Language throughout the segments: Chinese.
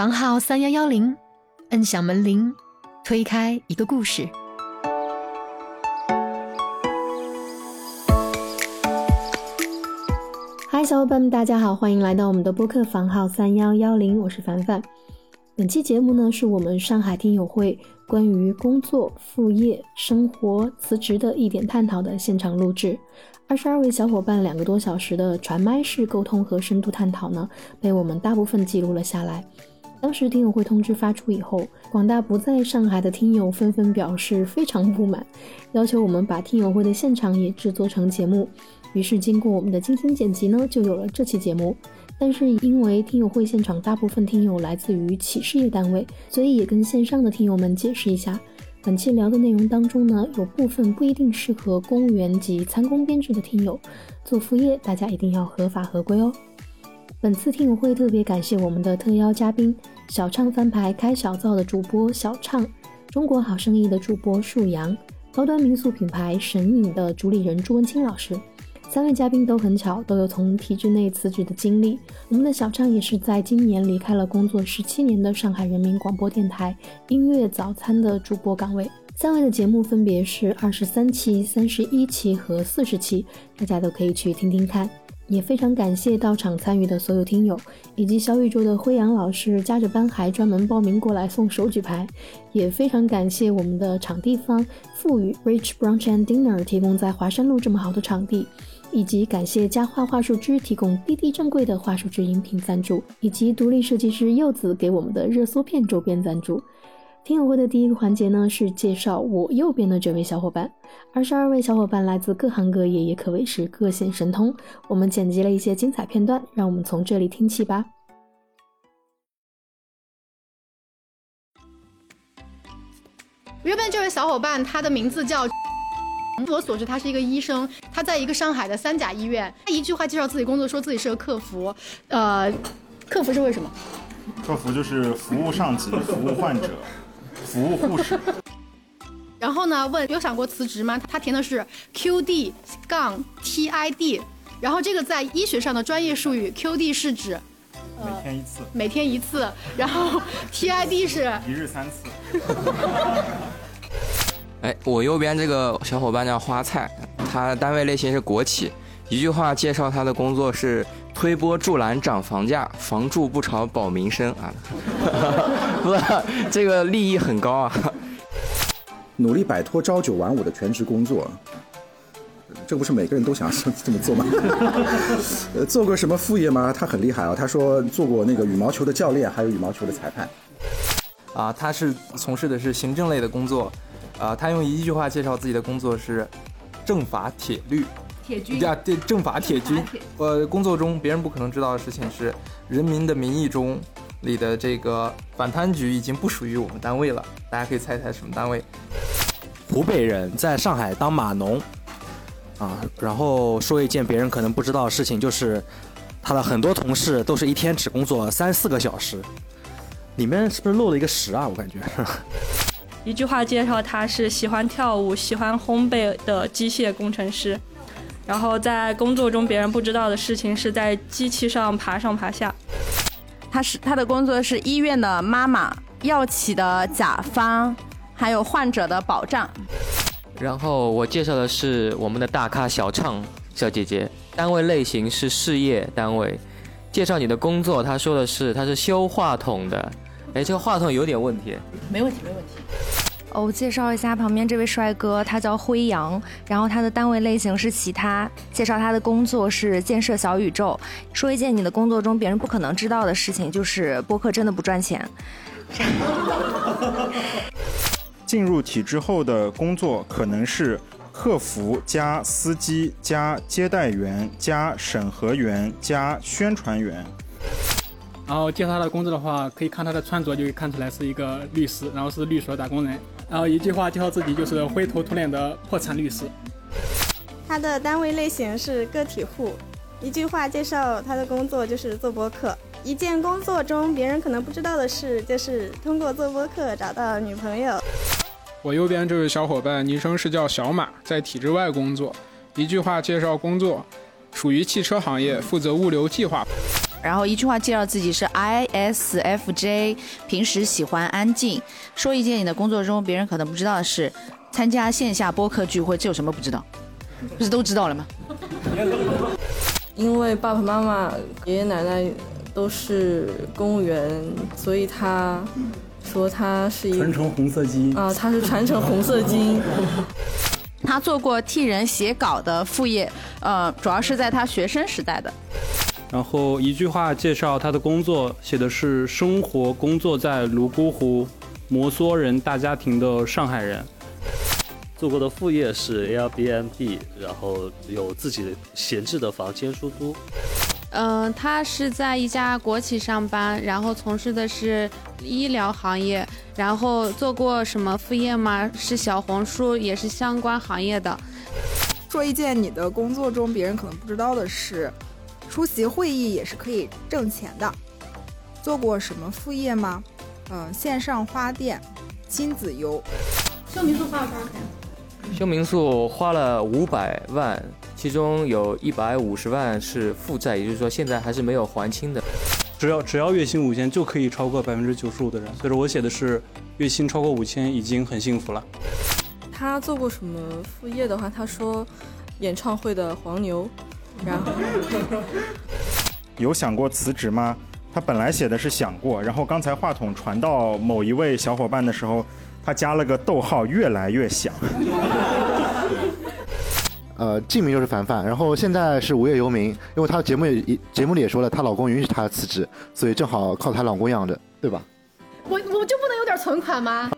房号三幺幺零，摁响门铃，推开一个故事。嗨，小伙伴们，大家好，欢迎来到我们的播客房号三幺幺零，我是凡凡。本期节目呢，是我们上海听友会关于工作、副业、生活、辞职的一点探讨的现场录制。二十二位小伙伴两个多小时的传麦式沟通和深度探讨呢，被我们大部分记录了下来。当时听友会通知发出以后，广大不在上海的听友纷纷表示非常不满，要求我们把听友会的现场也制作成节目。于是经过我们的精心剪辑呢，就有了这期节目。但是因为听友会现场大部分听友来自于企事业单位，所以也跟线上的听友们解释一下，本期聊的内容当中呢，有部分不一定适合公务员及参公编制的听友做副业，大家一定要合法合规哦。本次听友会特别感谢我们的特邀嘉宾：小畅翻牌开小灶的主播小畅，中国好生意的主播树阳，高端民宿品牌神隐的主理人朱文清老师。三位嘉宾都很巧，都有从体制内辞职的经历。我们的小畅也是在今年离开了工作十七年的上海人民广播电台音乐早餐的主播岗位。三位的节目分别是二十三期、三十一期和四十期，大家都可以去听听看。也非常感谢到场参与的所有听友，以及小宇宙的辉阳老师加着班还专门报名过来送手举牌。也非常感谢我们的场地方富裕 Rich Brunch and Dinner 提供在华山路这么好的场地。以及感谢佳话话术之提供滴滴正贵的话术之音频赞助，以及独立设计师柚子给我们的热缩片周边赞助。听友会的第一个环节呢是介绍我右边的这位小伙伴，二十二位小伙伴来自各行各业，也可谓是各显神通。我们剪辑了一些精彩片段，让我们从这里听起吧。右边这位小伙伴，他的名字叫。据我所知，他是一个医生，他在一个上海的三甲医院。他一句话介绍自己工作，说自己是个客服。呃，客服是为什么？客服就是服务上级、服务患者、服务护士。然后呢，问有想过辞职吗？他填的是 QD 杠 TID。然后这个在医学上的专业术语，QD 是指每天一次，每天一次。然后 TID 是一日三次。哎，我右边这个小伙伴叫花菜，他单位类型是国企。一句话介绍他的工作是推波助澜涨房价，房住不炒保民生啊！不，这个利益很高啊！努力摆脱朝九晚五的全职工作，这不是每个人都想这么做吗？呃，做过什么副业吗？他很厉害啊！他说做过那个羽毛球的教练，还有羽毛球的裁判。啊，他是从事的是行政类的工作。啊，他用一句话介绍自己的工作是“政法铁律”，铁军呀，对，政法铁军。呃，工作中别人不可能知道的事情是，《人民的名义》中里的这个反贪局已经不属于我们单位了。大家可以猜猜什么单位？湖北人在上海当码农，啊，然后说一件别人可能不知道的事情，就是他的很多同事都是一天只工作三四个小时，里面是不是漏了一个十啊？我感觉。一句话介绍他是喜欢跳舞、喜欢烘焙的机械工程师，然后在工作中别人不知道的事情是在机器上爬上爬下。他是他的工作是医院的妈妈、药企的甲方，还有患者的保障。然后我介绍的是我们的大咖小畅小姐姐，单位类型是事业单位。介绍你的工作，她说的是她是修话筒的。哎，这个话筒有点问题。没问题，没问题。哦，我介绍一下旁边这位帅哥，他叫辉阳，然后他的单位类型是其他。介绍他的工作是建设小宇宙。说一件你的工作中别人不可能知道的事情，就是播客真的不赚钱。进入体制后的工作可能是客服加司机加接待员加审核员加宣传员。然后介绍他的工作的话，可以看他的穿着就可以看出来是一个律师，然后是律所打工人。然后一句话介绍自己就是灰头土脸的破产律师。他的单位类型是个体户。一句话介绍他的工作就是做播客。一件工作中别人可能不知道的事，就是通过做播客找到女朋友。我右边这位小伙伴昵称是叫小马，在体制外工作。一句话介绍工作，属于汽车行业，负责物流计划。然后一句话介绍自己是 ISFJ，平时喜欢安静。说一件你的工作中别人可能不知道的事，参加线下播客聚会，这有什么不知道？不是都知道了吗？因为爸爸妈妈、爷爷奶奶都是公务员，所以他说他是一传承红色基因啊，他是传承红色基因。他做过替人写稿的副业，呃，主要是在他学生时代的。然后一句话介绍他的工作，写的是生活工作在泸沽湖摩梭人大家庭的上海人。做过的副业是 Airbnb，然后有自己闲置的房间出租。嗯，他是在一家国企上班，然后从事的是医疗行业，然后做过什么副业吗？是小红书，也是相关行业的。说一件你的工作中别人可能不知道的事，出席会议也是可以挣钱的。做过什么副业吗？嗯，线上花店、亲子游。修民宿花了多少钱？修民宿花了五百万，其中有一百五十万是负债，也就是说现在还是没有还清的。只要只要月薪五千就可以超过百分之九十五的人，所以说我写的是月薪超过五千已经很幸福了。他做过什么副业的话，他说演唱会的黄牛，然后有想过辞职吗？他本来写的是想过，然后刚才话筒传到某一位小伙伴的时候。他加了个逗号，越来越响。呃，艺名就是凡凡，然后现在是无业游民，因为她节目也节目里也说了，她老公允许她辞职，所以正好靠她老公养着，对吧？我我就不能有点存款吗？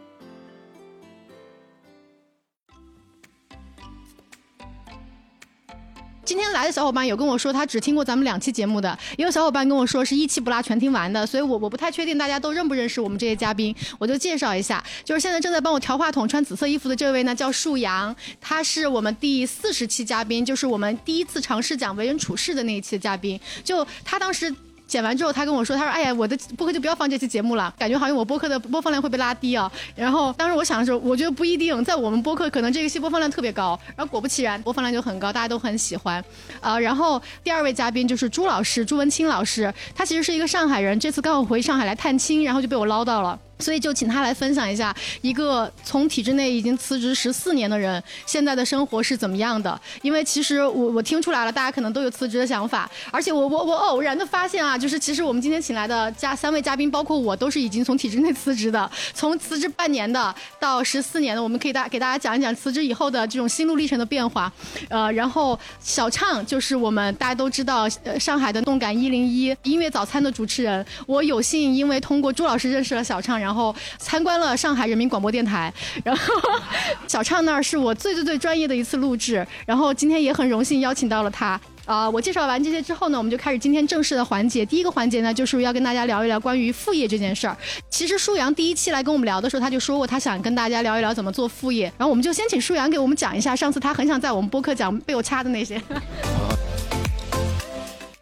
今天来的小伙伴有跟我说，他只听过咱们两期节目的，也有小伙伴跟我说是一期不落全听完的，所以我我不太确定大家都认不认识我们这些嘉宾，我就介绍一下，就是现在正在帮我调话筒、穿紫色衣服的这位呢，叫树阳，他是我们第四十期嘉宾，就是我们第一次尝试讲为人处事的那一期嘉宾，就他当时。剪完之后，他跟我说：“他说，哎呀，我的播客就不要放这期节目了，感觉好像我播客的播放量会被拉低啊。”然后当时我想的时候，我觉得不一定，在我们播客可能这个期播放量特别高。然后果不其然，播放量就很高，大家都很喜欢。呃，然后第二位嘉宾就是朱老师，朱文清老师，他其实是一个上海人，这次刚好回上海来探亲，然后就被我捞到了。所以就请他来分享一下，一个从体制内已经辞职十四年的人，现在的生活是怎么样的？因为其实我我听出来了，大家可能都有辞职的想法，而且我我我偶然的发现啊，就是其实我们今天请来的嘉三位嘉宾，包括我，都是已经从体制内辞职的，从辞职半年的到十四年的，我们可以大给大家讲一讲辞职以后的这种心路历程的变化。呃，然后小畅就是我们大家都知道，呃，上海的动感一零一音乐早餐的主持人，我有幸因为通过朱老师认识了小畅，然后。然后参观了上海人民广播电台，然后 小畅那儿是我最最最专业的一次录制，然后今天也很荣幸邀请到了他啊！我介绍完这些之后呢，我们就开始今天正式的环节。第一个环节呢，就是要跟大家聊一聊关于副业这件事儿。其实舒阳第一期来跟我们聊的时候，他就说过他想跟大家聊一聊怎么做副业，然后我们就先请舒阳给我们讲一下上次他很想在我们播客讲被我掐的那些。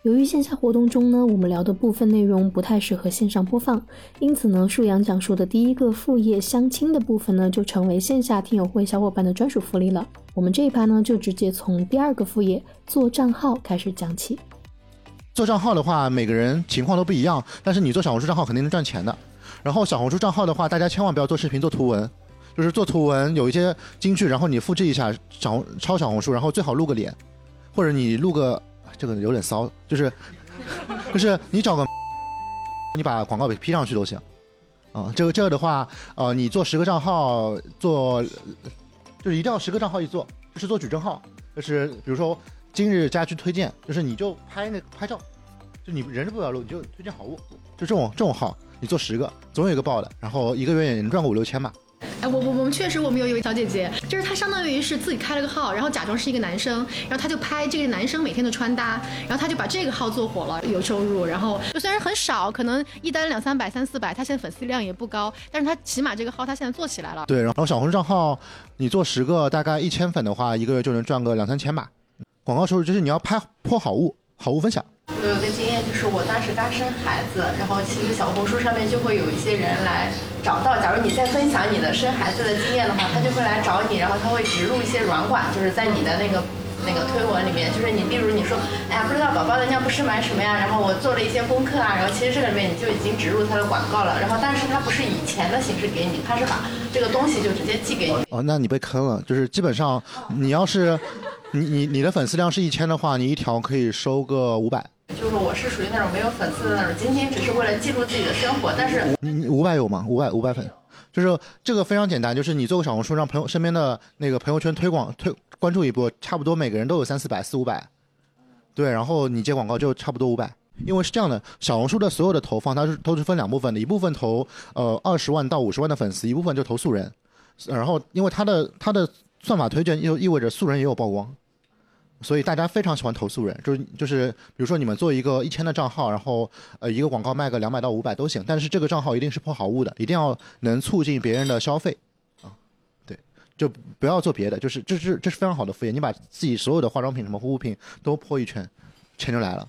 由于线下活动中呢，我们聊的部分内容不太适合线上播放，因此呢，树阳讲述的第一个副业相亲的部分呢，就成为线下听友会小伙伴的专属福利了。我们这一趴呢，就直接从第二个副业做账号开始讲起。做账号的话，每个人情况都不一样，但是你做小红书账号肯定能赚钱的。然后小红书账号的话，大家千万不要做视频做图文，就是做图文有一些金句，然后你复制一下小抄小红书，然后最好露个脸，或者你录个。这个有点骚，就是，就是你找个，你把广告给 P 上去都行，啊，这个这个的话，呃，你做十个账号，做，就是一定要十个账号一做，就是做矩阵号，就是比如说今日家居推荐，就是你就拍那拍照，就你人是不要录，你就推荐好物，就这种这种号，你做十个，总有一个爆的，然后一个月也能赚个五六千吧。哎，我我我们确实，我们有一位小姐姐，就是她相当于是自己开了个号，然后假装是一个男生，然后她就拍这个男生每天的穿搭，然后她就把这个号做火了，有收入。然后就虽然很少，可能一单两三百、三四百，她现在粉丝量也不高，但是她起码这个号她现在做起来了。对，然后小红书账号你做十个，大概一千粉的话，一个月就能赚个两三千吧。广告收入就是你要拍破好物，好物分享。我有个经验，就是我当时刚生孩子，然后其实小红书上面就会有一些人来找到。假如你在分享你的生孩子的经验的话，他就会来找你，然后他会植入一些软管，就是在你的那个那个推文里面，就是你例如你说，哎呀，不知道宝宝的尿不湿买什么呀，然后我做了一些功课啊，然后其实这里面你就已经植入他的广告了，然后但是他不是以钱的形式给你，他是把这个东西就直接寄给你。哦，那你被坑了，就是基本上你要是你你你的粉丝量是一千的话，你一条可以收个五百。我是属于那种没有粉丝的那种，仅仅只是为了记录自己的生活，但是你你五百有吗？五百五百粉，就是这个非常简单，就是你做个小红书，让朋友身边的那个朋友圈推广推关注一波，差不多每个人都有三四百四五百，对，然后你接广告就差不多五百。因为是这样的，小红书的所有的投放它是都是分两部分的，一部分投呃二十万到五十万的粉丝，一部分就投素人，然后因为它的它的算法推荐又意味着素人也有曝光。所以大家非常喜欢投诉人，就是就是，比如说你们做一个一千的账号，然后呃一个广告卖个两百到五百都行，但是这个账号一定是破好物的，一定要能促进别人的消费。啊，对，就不要做别的，就是这是这是非常好的副业，你把自己所有的化妆品什么护肤品都破一圈，钱就来了，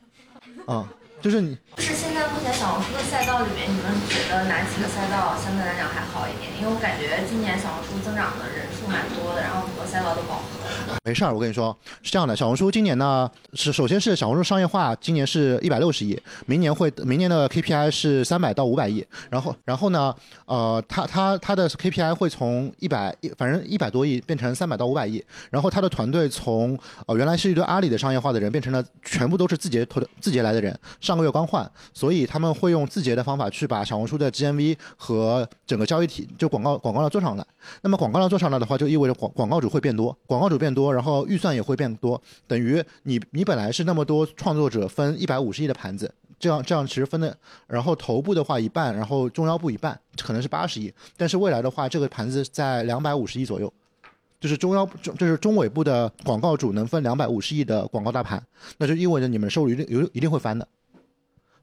啊，就是你是现在小红书的赛道里面，你们觉得哪几个赛道相对来讲还好一点？因为我感觉今年小红书增长的人数蛮多的，然后很多赛道都饱和。没事儿，我跟你说是这样的，小红书今年呢是首先是小红书商业化，今年是一百六十亿，明年会明年的 KPI 是三百到五百亿，然后然后呢，呃，它它它的 KPI 会从一百一反正一百多亿变成三百到五百亿，然后他的团队从呃原来是一堆阿里的商业化的人变成了全部都是字节投的字节来的人，上个月刚换，所以他们会用字节的方法去把小红书的 GMV 和整个交易体就广告广告量做上来，那么广告量做上来的话，就意味着广广告主会变多，广告主变多，然后预算也会变多，等于你你本来是那么多创作者分一百五十亿的盘子，这样这样其实分的，然后头部的话一半，然后中腰部一半，可能是八十亿，但是未来的话，这个盘子在两百五十亿左右，就是中腰中就是中尾部的广告主能分两百五十亿的广告大盘，那就意味着你们收入一定有一定会翻的。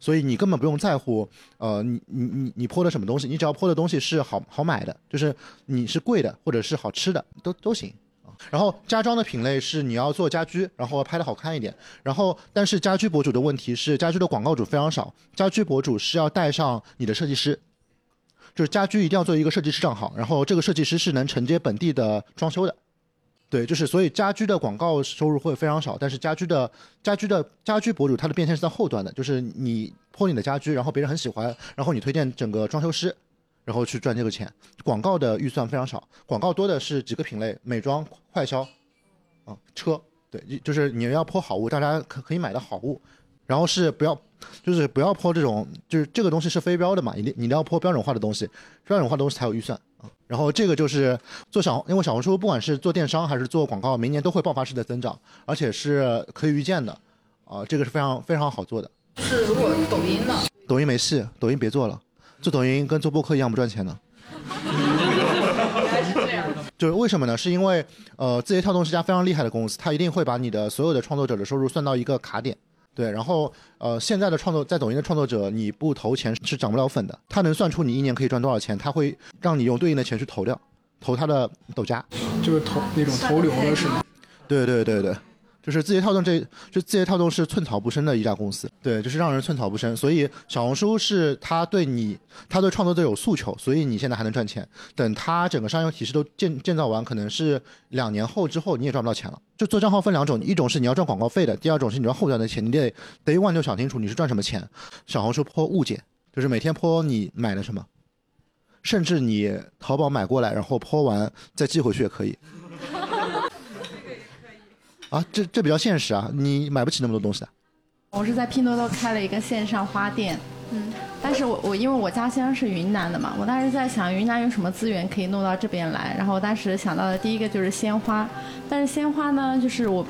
所以你根本不用在乎，呃，你你你你泼的什么东西，你只要泼的东西是好好买的，就是你是贵的或者是好吃的，都都行。然后家装的品类是你要做家居，然后拍的好看一点。然后但是家居博主的问题是，家居的广告主非常少，家居博主是要带上你的设计师，就是家居一定要做一个设计师账号，然后这个设计师是能承接本地的装修的。对，就是所以家居的广告收入会非常少，但是家居的家居的家居博主他的变现是在后端的，就是你泼你的家居，然后别人很喜欢，然后你推荐整个装修师，然后去赚这个钱。广告的预算非常少，广告多的是几个品类：美妆、快消，啊，车。对，就是你要泼好物，大家可可以买的好物，然后是不要，就是不要泼这种，就是这个东西是非标的嘛，一定你一定要泼标准化的东西，标准化的东西才有预算。然后这个就是做小，因为小红书不管是做电商还是做广告，明年都会爆发式的增长，而且是可以预见的，啊，这个是非常非常好做的。是如果抖音呢？抖音没戏，抖音别做了，做抖音跟做播客一样不赚钱的。就是为什么呢？是因为呃，字节跳动是家非常厉害的公司，它一定会把你的所有的创作者的收入算到一个卡点。对，然后呃，现在的创作在抖音的创作者，你不投钱是涨不了粉的。他能算出你一年可以赚多少钱，他会让你用对应的钱去投掉，投他的抖加，就是投那种投流的是吗？对对对对，就是字节跳动这，就字节跳动是寸草不生的一家公司，对，就是让人寸草不生。所以小红书是他对你，他对创作者有诉求，所以你现在还能赚钱。等他整个商业体系都建建造完，可能是两年后之后你也赚不到钱了。就做账号分两种，一种是你要赚广告费的，第二种是你要后端的钱，你得得万就想清楚你是赚什么钱。小红书泼物件，就是每天泼你买了什么，甚至你淘宝买过来，然后泼完再寄回去也可以。啊，这这比较现实啊，你买不起那么多东西的。我是在拼多多开了一个线上花店，嗯，但是我我因为我家乡是云南的嘛，我当时在想云南有什么资源可以弄到这边来，然后我当时想到的第一个就是鲜花，但是鲜花呢，就是我。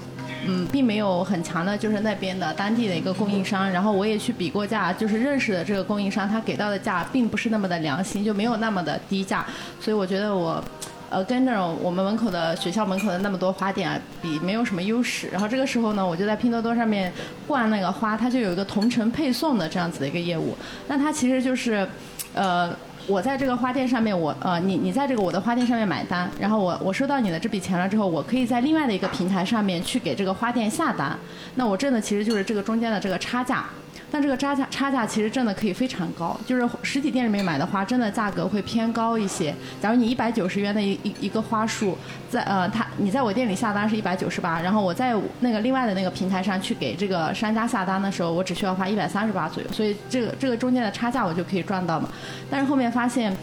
嗯，并没有很强的，就是那边的当地的一个供应商，然后我也去比过价，就是认识的这个供应商，他给到的价并不是那么的良心，就没有那么的低价，所以我觉得我。呃，跟那种我们门口的学校门口的那么多花店啊比，没有什么优势。然后这个时候呢，我就在拼多多上面换那个花，它就有一个同城配送的这样子的一个业务。那它其实就是，呃，我在这个花店上面，我呃，你你在这个我的花店上面买单，然后我我收到你的这笔钱了之后，我可以在另外的一个平台上面去给这个花店下单。那我挣的其实就是这个中间的这个差价。但这个差价差价其实真的可以非常高，就是实体店里面买的花，真的价格会偏高一些。假如你一百九十元的一一一个花束，在呃，他你在我店里下单是一百九十八，然后我在那个另外的那个平台上去给这个商家下单的时候，我只需要花一百三十八左右，所以这个这个中间的差价我就可以赚到嘛。但是后面发现，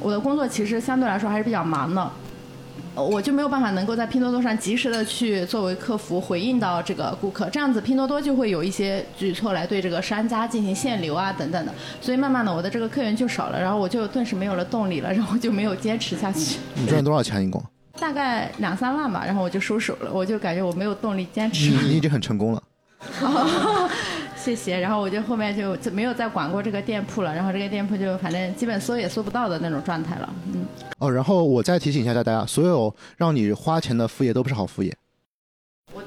我的工作其实相对来说还是比较忙的。呃我就没有办法能够在拼多多上及时的去作为客服回应到这个顾客，这样子拼多多就会有一些举措来对这个商家进行限流啊等等的，所以慢慢的我的这个客源就少了，然后我就顿时没有了动力了，然后就没有坚持下去，你赚多少钱一共？大概两三万吧，然后我就收手了，我就感觉我没有动力坚持你。你已经很成功了。谢谢，然后我就后面就就没有再管过这个店铺了，然后这个店铺就反正基本搜也搜不到的那种状态了，嗯。哦，然后我再提醒一下大家，所有让你花钱的副业都不是好副业。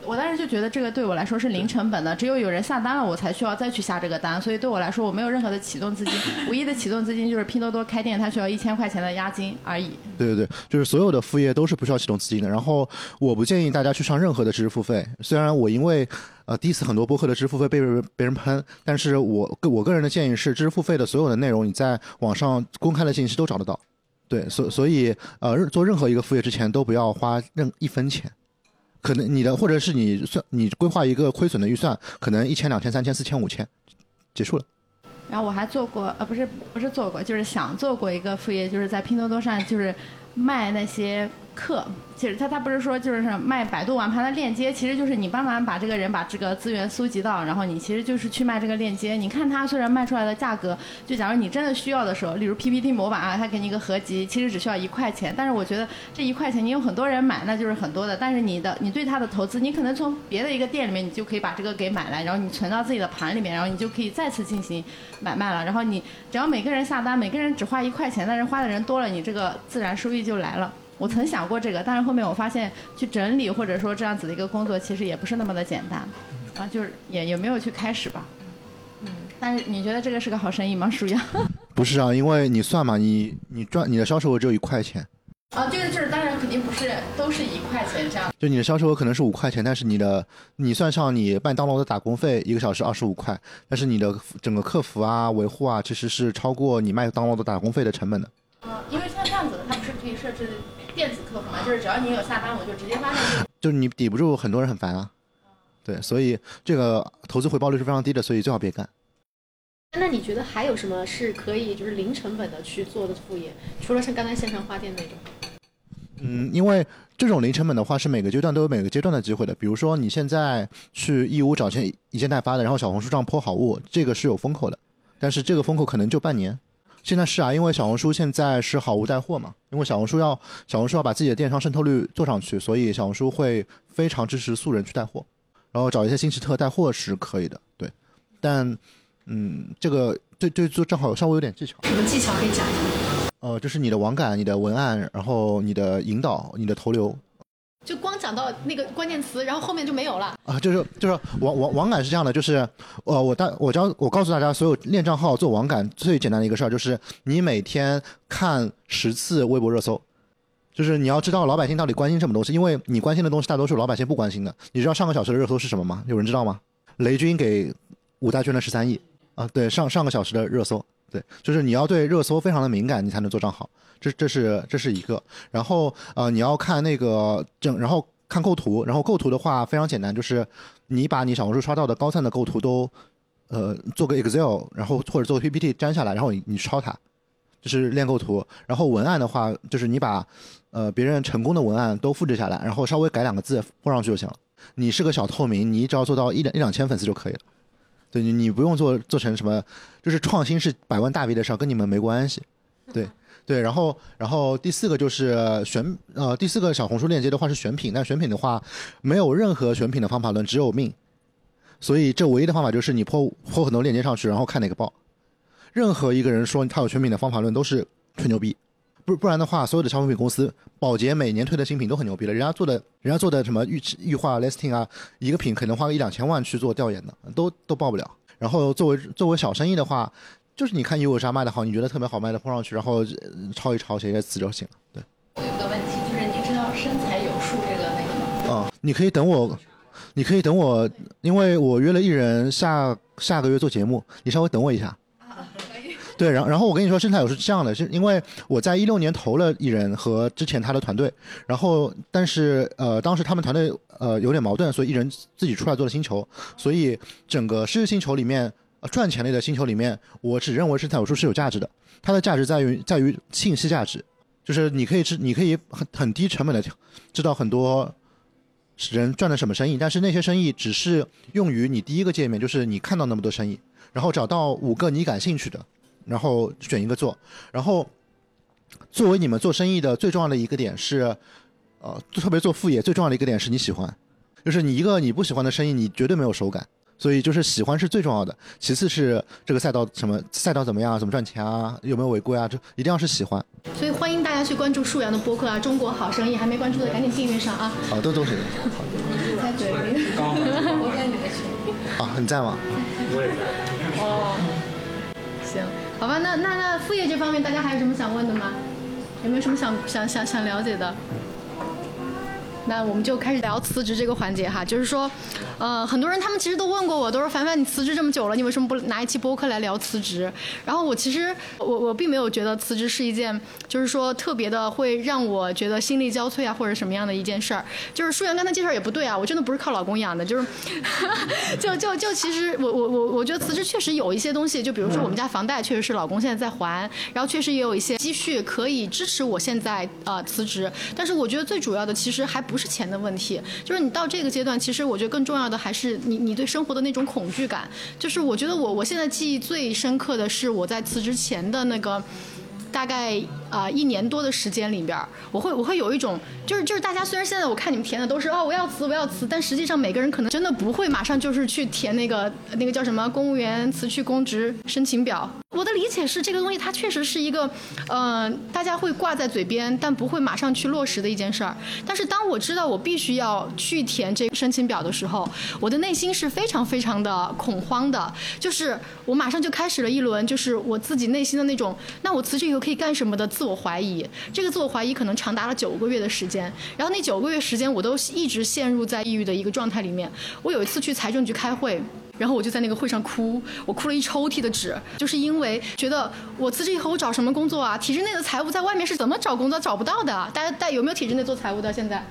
我我当时就觉得这个对我来说是零成本的，只有有人下单了，我才需要再去下这个单，所以对我来说我没有任何的启动资金，唯一的启动资金就是拼多多开店，它需要一千块钱的押金而已。对对对，就是所有的副业都是不需要启动资金的。然后我不建议大家去上任何的知识付费。虽然我因为呃第一次很多播客的知识付费被别人喷，但是我个我个人的建议是，知识付费的所有的内容你在网上公开的信息都找得到。对，所所以呃做任何一个副业之前都不要花任一分钱。可能你的或者是你算你规划一个亏损的预算，可能一千、两千、三千、四千、五千，结束了。然后我还做过，呃，不是不是做过，就是想做过一个副业，就是在拼多多上就是卖那些课。其实他他不是说就是卖百度网盘的链接，其实就是你帮忙把这个人把这个资源搜集到，然后你其实就是去卖这个链接。你看他虽然卖出来的价格，就假如你真的需要的时候，例如 PPT 模板啊，他给你一个合集，其实只需要一块钱。但是我觉得这一块钱你有很多人买，那就是很多的。但是你的你对他的投资，你可能从别的一个店里面，你就可以把这个给买来，然后你存到自己的盘里面，然后你就可以再次进行买卖了。然后你只要每个人下单，每个人只花一块钱，但是花的人多了，你这个自然收益就来了。我曾想过这个，但是后面我发现去整理或者说这样子的一个工作，其实也不是那么的简单，啊，就是也也没有去开始吧。嗯，但是你觉得这个是个好生意吗，舒阳？不是啊，因为你算嘛，你你赚你的销售额只有一块钱，啊，这个就是，当然肯定不是都是一块钱这样。就你的销售额可能是五块钱，但是你的你算上你麦当劳的打工费，一个小时二十五块，但是你的整个客服啊、维护啊，其实是超过你麦当劳的打工费的成本的。啊，因为像这样子的，它不是可以设置电子客服嘛？就是只要你有下单，我就直接发那个。就是你抵不住很多人很烦啊，对，所以这个投资回报率是非常低的，所以最好别干。那你觉得还有什么是可以就是零成本的去做的副业？除了像刚才线上花店那种？嗯，因为这种零成本的话，是每个阶段都有每个阶段的机会的。比如说你现在去义乌找件一件代发的，然后小红书上泼好物，这个是有风口的，但是这个风口可能就半年。现在是啊，因为小红书现在是好物带货嘛，因为小红书要小红书要把自己的电商渗透率做上去，所以小红书会非常支持素人去带货，然后找一些新奇特带货是可以的，对。但嗯，这个对对做正好稍微有点技巧。什么技巧可以讲一下？呃，就是你的网感、你的文案，然后你的引导、你的投流就光讲到那个关键词，然后后面就没有了。啊，就是就是网网网感是这样的，就是呃，我大我教我告诉大家，所有练账号做网感最简单的一个事儿，就是你每天看十次微博热搜，就是你要知道老百姓到底关心什么东西，因为你关心的东西大多数老百姓不关心的。你知道上个小时的热搜是什么吗？有人知道吗？雷军给武大捐了十三亿啊，对，上上个小时的热搜。对，就是你要对热搜非常的敏感，你才能做账号。这这是这是一个。然后呃，你要看那个整，然后看构图。然后构图的话非常简单，就是你把你小红书刷到的高赞的构图都呃做个 Excel，然后或者做个 PPT 粘下来，然后你你抄它，就是练构图。然后文案的话，就是你把呃别人成功的文案都复制下来，然后稍微改两个字放上去就行了。你是个小透明，你只要做到一两一两千粉丝就可以了。对你，你不用做做成什么，就是创新是百万大 V 的事儿，跟你们没关系。对对，然后然后第四个就是选呃第四个小红书链接的话是选品，但选品的话没有任何选品的方法论，只有命。所以这唯一的方法就是你泼泼很多链接上去，然后看哪个爆。任何一个人说他有选品的方法论都是吹牛逼。不不然的话，所有的消费品公司，宝洁每年推的新品都很牛逼了，人家做的，人家做的什么预预化 listing 啊，一个品可能花个一两千万去做调研的，都都报不了。然后作为作为小生意的话，就是你看有啥卖的好，你觉得特别好卖的，碰上去，然后抄一抄，写写词就行了。对。我有个问题，就是你知道身材有数这个那个吗？啊、你可以等我，你可以等我，因为我约了艺人下下个月做节目，你稍微等我一下。对，然然后我跟你说，生态友是这样的，是因为我在一六年投了艺人和之前他的团队，然后但是呃当时他们团队呃有点矛盾，所以艺人自己出来做了星球，所以整个狮子星球里面呃赚钱类的星球里面，我只认为生态有数是有价值的，它的价值在于在于信息价值，就是你可以知你可以很很低成本的知道很多。人赚的什么生意，但是那些生意只是用于你第一个界面，就是你看到那么多生意，然后找到五个你感兴趣的，然后选一个做。然后作为你们做生意的最重要的一个点是，呃，特别做副业最重要的一个点是你喜欢，就是你一个你不喜欢的生意，你绝对没有手感。所以就是喜欢是最重要的，其次是这个赛道什么赛道怎么样，怎么赚钱啊，有没有违规啊，这一定要是喜欢。所以欢迎大家去关注树阳的播客啊，中国好生意还没关注的赶紧订阅上啊。好，都都是。在嘴里。我在你的群。啊，你在吗？我也在。哦。行，好吧，那那那副业这方面大家还有什么想问的吗？有没有什么想想想想了解的？那我们就开始聊辞职这个环节哈，就是说，呃，很多人他们其实都问过我，都说凡凡你辞职这么久了，你为什么不拿一期播客来聊辞职？然后我其实我我并没有觉得辞职是一件，就是说特别的会让我觉得心力交瘁啊或者什么样的一件事儿。就是舒媛刚才介绍也不对啊，我真的不是靠老公养的，就是 就就就其实我我我我觉得辞职确实有一些东西，就比如说我们家房贷确实是老公现在在还，然后确实也有一些积蓄可以支持我现在呃辞职，但是我觉得最主要的其实还不。不是钱的问题，就是你到这个阶段，其实我觉得更重要的还是你你对生活的那种恐惧感。就是我觉得我我现在记忆最深刻的是我在辞职前的那个。大概啊一年多的时间里边，我会我会有一种，就是就是大家虽然现在我看你们填的都是哦我要辞我要辞，但实际上每个人可能真的不会马上就是去填那个那个叫什么公务员辞去公职申请表。我的理解是这个东西它确实是一个，呃大家会挂在嘴边，但不会马上去落实的一件事儿。但是当我知道我必须要去填这个申请表的时候，我的内心是非常非常的恐慌的，就是我马上就开始了一轮就是我自己内心的那种，那我辞职以后。可以干什么的自自我怀疑，这个自我怀疑可能长达了九个月的时间，然后那九个月时间我都一直陷入在抑郁的一个状态里面。我有一次去财政局开会，然后我就在那个会上哭，我哭了一抽屉的纸，就是因为觉得我辞职以后我找什么工作啊？体制内的财务在外面是怎么找工作？找不到的。大家大有没有体制内做财务的？现在？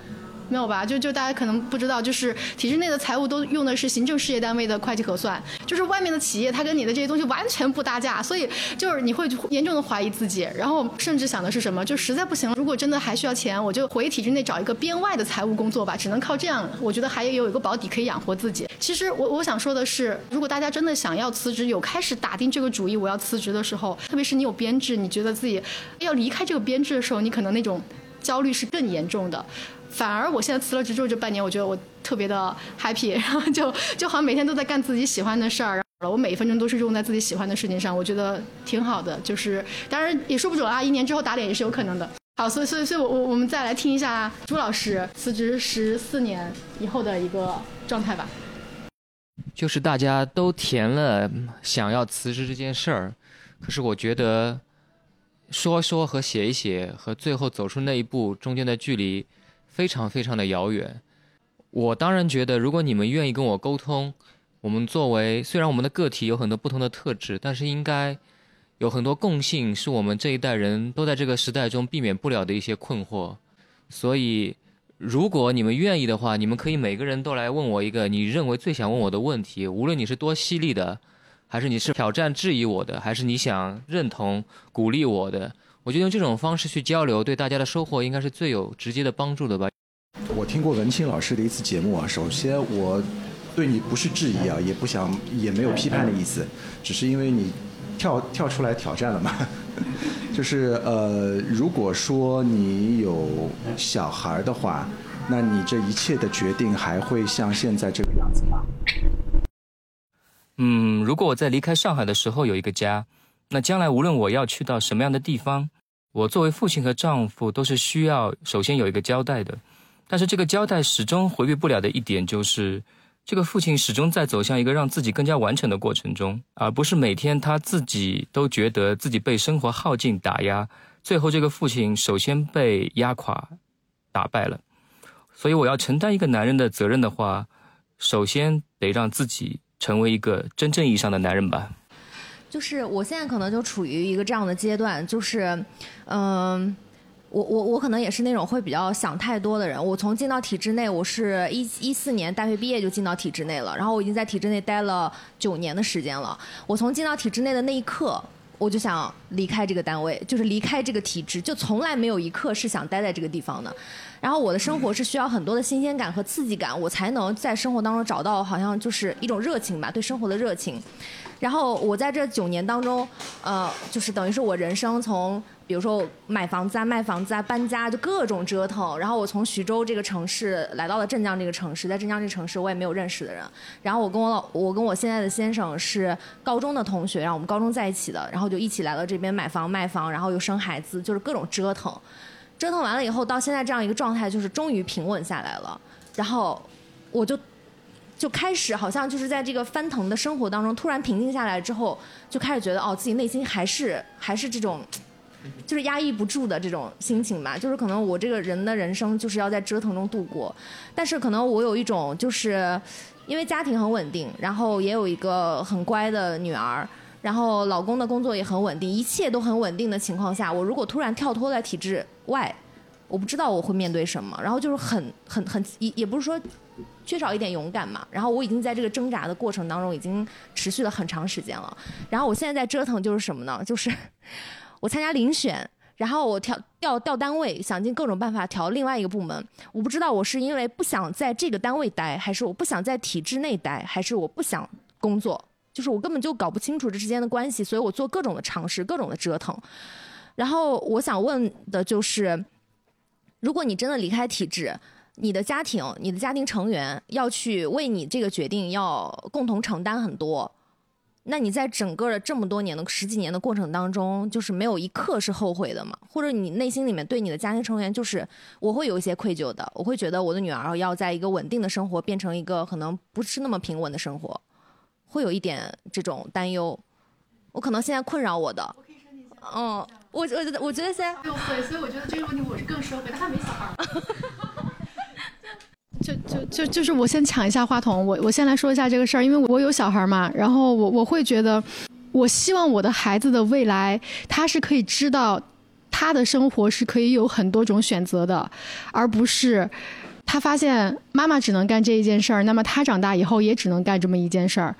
没有吧？就就大家可能不知道，就是体制内的财务都用的是行政事业单位的会计核算，就是外面的企业，它跟你的这些东西完全不搭架，所以就是你会严重的怀疑自己，然后甚至想的是什么？就实在不行，如果真的还需要钱，我就回体制内找一个编外的财务工作吧，只能靠这样，我觉得还有一个保底可以养活自己。其实我我想说的是，如果大家真的想要辞职，有开始打定这个主意我要辞职的时候，特别是你有编制，你觉得自己要离开这个编制的时候，你可能那种焦虑是更严重的。反而我现在辞了职之后这半年，我觉得我特别的 happy，然后就就好像每天都在干自己喜欢的事儿，我每一分钟都是用在自己喜欢的事情上，我觉得挺好的。就是当然也说不准啊，一年之后打脸也是有可能的。好，所以所以所以我我我们再来听一下朱老师辞职十四年以后的一个状态吧。就是大家都填了想要辞职这件事儿，可是我觉得说说和写一写和最后走出那一步中间的距离。非常非常的遥远，我当然觉得，如果你们愿意跟我沟通，我们作为虽然我们的个体有很多不同的特质，但是应该有很多共性，是我们这一代人都在这个时代中避免不了的一些困惑。所以，如果你们愿意的话，你们可以每个人都来问我一个你认为最想问我的问题，无论你是多犀利的，还是你是挑战质疑我的，还是你想认同鼓励我的。我觉得用这种方式去交流，对大家的收获应该是最有直接的帮助的吧。我听过文清老师的一次节目啊，首先我对你不是质疑啊，也不想也没有批判的意思，只是因为你跳跳出来挑战了嘛。就是呃，如果说你有小孩的话，那你这一切的决定还会像现在这个样子吗？嗯，如果我在离开上海的时候有一个家。那将来无论我要去到什么样的地方，我作为父亲和丈夫都是需要首先有一个交代的。但是这个交代始终回避不了的一点就是，这个父亲始终在走向一个让自己更加完成的过程中，而不是每天他自己都觉得自己被生活耗尽打压，最后这个父亲首先被压垮、打败了。所以我要承担一个男人的责任的话，首先得让自己成为一个真正意义上的男人吧。就是我现在可能就处于一个这样的阶段，就是，嗯、我我我可能也是那种会比较想太多的人。我从进到体制内，我是一一四年大学毕业就进到体制内了，然后我已经在体制内待了九年的时间了。我从进到体制内的那一刻，我就想离开这个单位，就是离开这个体制，就从来没有一刻是想待在这个地方的。然后我的生活是需要很多的新鲜感和刺激感，我才能在生活当中找到好像就是一种热情吧，对生活的热情。然后我在这九年当中，呃，就是等于是我人生从，比如说买房子啊、卖房子啊、搬家，就各种折腾。然后我从徐州这个城市来到了镇江这个城市，在镇江这个城市我也没有认识的人。然后我跟我老，我跟我现在的先生是高中的同学，然后我们高中在一起的，然后就一起来到这边买房卖房，然后又生孩子，就是各种折腾。折腾完了以后，到现在这样一个状态，就是终于平稳下来了。然后我就就开始好像就是在这个翻腾的生活当中，突然平静下来之后，就开始觉得哦，自己内心还是还是这种。就是压抑不住的这种心情吧，就是可能我这个人的人生就是要在折腾中度过，但是可能我有一种就是，因为家庭很稳定，然后也有一个很乖的女儿，然后老公的工作也很稳定，一切都很稳定的情况下，我如果突然跳脱在体制外，我不知道我会面对什么，然后就是很很很也也不是说缺少一点勇敢嘛，然后我已经在这个挣扎的过程当中已经持续了很长时间了，然后我现在在折腾就是什么呢？就是 我参加遴选。然后我调调调单位，想尽各种办法调另外一个部门。我不知道我是因为不想在这个单位待，还是我不想在体制内待，还是我不想工作，就是我根本就搞不清楚这之间的关系，所以我做各种的尝试，各种的折腾。然后我想问的就是，如果你真的离开体制，你的家庭、你的家庭成员要去为你这个决定要共同承担很多，那你在整个的这么多年的十几年的过程当中，就是没有一刻是后悔的吗？或者你内心里面对你的家庭成员，就是我会有一些愧疚的，我会觉得我的女儿要在一个稳定的生活变成一个可能不是那么平稳的生活，会有一点这种担忧。我可能现在困扰我的，嗯，我我觉得我觉得现在六岁，所以我觉得这个问题我是更适合回答。他没小孩。就就就就是我先抢一下话筒，我我先来说一下这个事儿，因为我有小孩嘛，然后我我会觉得，我希望我的孩子的未来，他是可以知道他的生活是可以有很多种选择的，而不是他发现妈妈只能干这一件事儿，那么他长大以后也只能干这么一件事儿。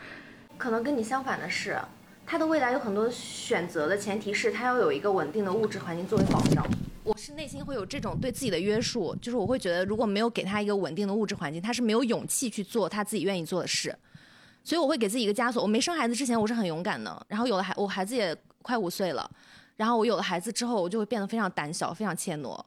可能跟你相反的是，他的未来有很多选择的前提是他要有一个稳定的物质环境作为保障。我是内心会有这种对自己的约束，就是我会觉得，如果没有给他一个稳定的物质环境，他是没有勇气去做他自己愿意做的事。所以我会给自己一个枷锁。我没生孩子之前，我是很勇敢的，然后有了孩，我孩子也快五岁了，然后我有了孩子之后，我就会变得非常胆小，非常怯懦。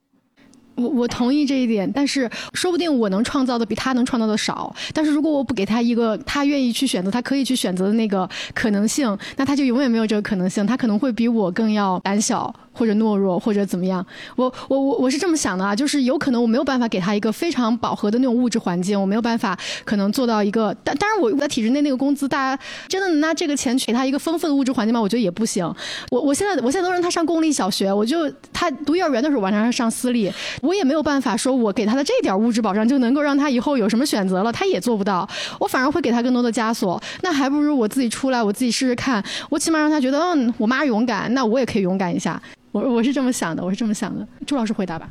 我我同意这一点，但是说不定我能创造的比他能创造的少。但是如果我不给他一个他愿意去选择、他可以去选择的那个可能性，那他就永远没有这个可能性。他可能会比我更要胆小，或者懦弱，或者怎么样。我我我我是这么想的啊，就是有可能我没有办法给他一个非常饱和的那种物质环境，我没有办法可能做到一个。但当然我在体制内那个工资，大家真的拿这个钱去给他一个丰富的物质环境吗？我觉得也不行。我我现在我现在都让他上公立小学，我就他读幼儿园的时候晚上上私立。我也没有办法说，我给他的这点物质保障就能够让他以后有什么选择了，他也做不到。我反而会给他更多的枷锁。那还不如我自己出来，我自己试试看。我起码让他觉得，嗯，我妈勇敢，那我也可以勇敢一下。我我是这么想的，我是这么想的。朱老师回答吧。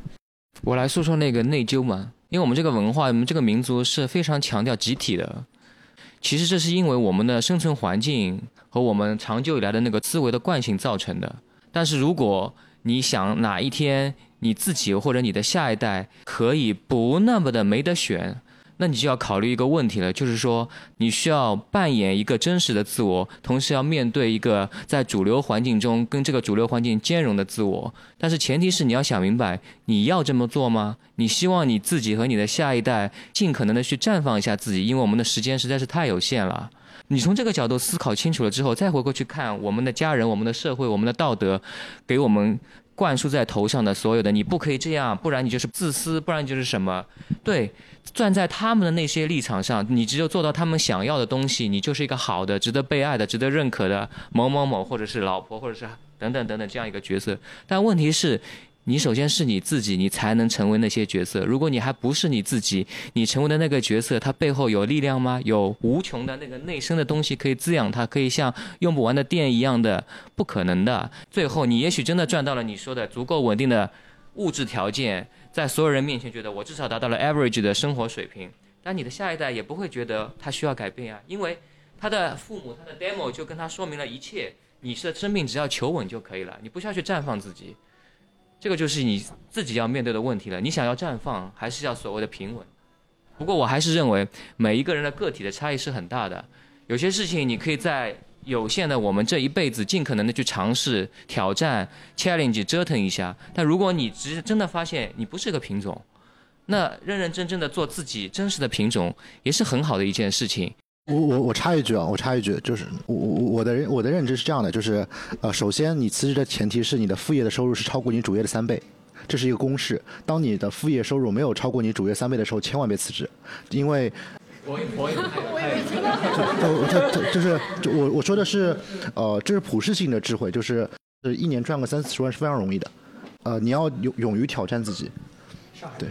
我来说说那个内疚嘛，因为我们这个文化，我们这个民族是非常强调集体的。其实这是因为我们的生存环境和我们长久以来的那个思维的惯性造成的。但是如果你想哪一天你自己或者你的下一代可以不那么的没得选，那你就要考虑一个问题了，就是说你需要扮演一个真实的自我，同时要面对一个在主流环境中跟这个主流环境兼容的自我。但是前提是你要想明白，你要这么做吗？你希望你自己和你的下一代尽可能的去绽放一下自己，因为我们的时间实在是太有限了。你从这个角度思考清楚了之后，再回过去看我们的家人、我们的社会、我们的道德，给我们灌输在头上的所有的，你不可以这样，不然你就是自私，不然就是什么？对，站在他们的那些立场上，你只有做到他们想要的东西，你就是一个好的、值得被爱的、值得认可的某某某，或者是老婆，或者是等等等等这样一个角色。但问题是，你首先是你自己，你才能成为那些角色。如果你还不是你自己，你成为的那个角色，它背后有力量吗？有无穷的那个内生的东西可以滋养它，可以像用不完的电一样的，不可能的。最后，你也许真的赚到了你说的足够稳定的物质条件，在所有人面前觉得我至少达到了 average 的生活水平。但你的下一代也不会觉得他需要改变啊，因为他的父母、他的 demo 就跟他说明了一切。你的生命只要求稳就可以了，你不需要去绽放自己。这个就是你自己要面对的问题了。你想要绽放，还是要所谓的平稳？不过我还是认为，每一个人的个体的差异是很大的。有些事情你可以在有限的我们这一辈子，尽可能的去尝试、挑战、challenge、折腾一下。但如果你只是真的发现你不是个品种，那认认真真的做自己真实的品种，也是很好的一件事情。我我我插一句啊，我插一句，就是我我我的认我的认知是这样的，就是呃，首先你辞职的前提是你的副业的收入是超过你主业的三倍，这是一个公式。当你的副业收入没有超过你主业三倍的时候，千万别辞职，因为我我就就就就是就我我说的是呃，这是普世性的智慧，就是是一年赚个三四十万是非常容易的，呃，你要勇勇于挑战自己，对。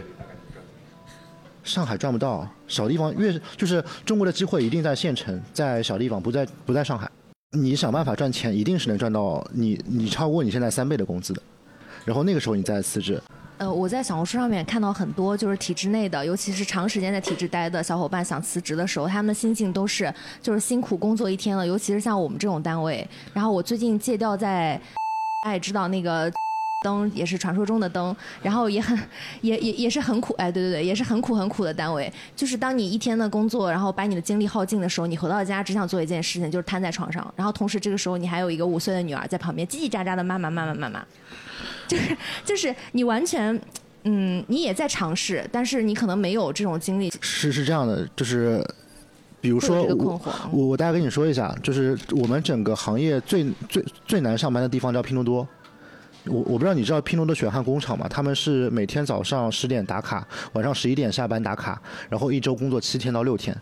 上海赚不到，小地方越就是中国的机会一定在县城，在小地方，不在不在上海。你想办法赚钱，一定是能赚到你你超过你现在三倍的工资的。然后那个时候你再辞职。呃，我在小红书上面看到很多就是体制内的，尤其是长时间在体制待的小伙伴想辞职的时候，他们的心境都是就是辛苦工作一天了，尤其是像我们这种单位。然后我最近借调在，大家也知道那个。灯也是传说中的灯，然后也很，也也也是很苦，哎，对对对，也是很苦很苦的单位。就是当你一天的工作，然后把你的精力耗尽的时候，你回到家只想做一件事情，就是瘫在床上。然后同时这个时候你还有一个五岁的女儿在旁边叽叽喳喳的妈妈妈妈妈妈，就是就是你完全，嗯，你也在尝试，但是你可能没有这种经历。是是这样的，就是比如说我我我大概跟你说一下，就是我们整个行业最最最难上班的地方叫拼多多。我我不知道你知道拼多多血汗工厂吗？他们是每天早上十点打卡，晚上十一点下班打卡，然后一周工作七天到六天，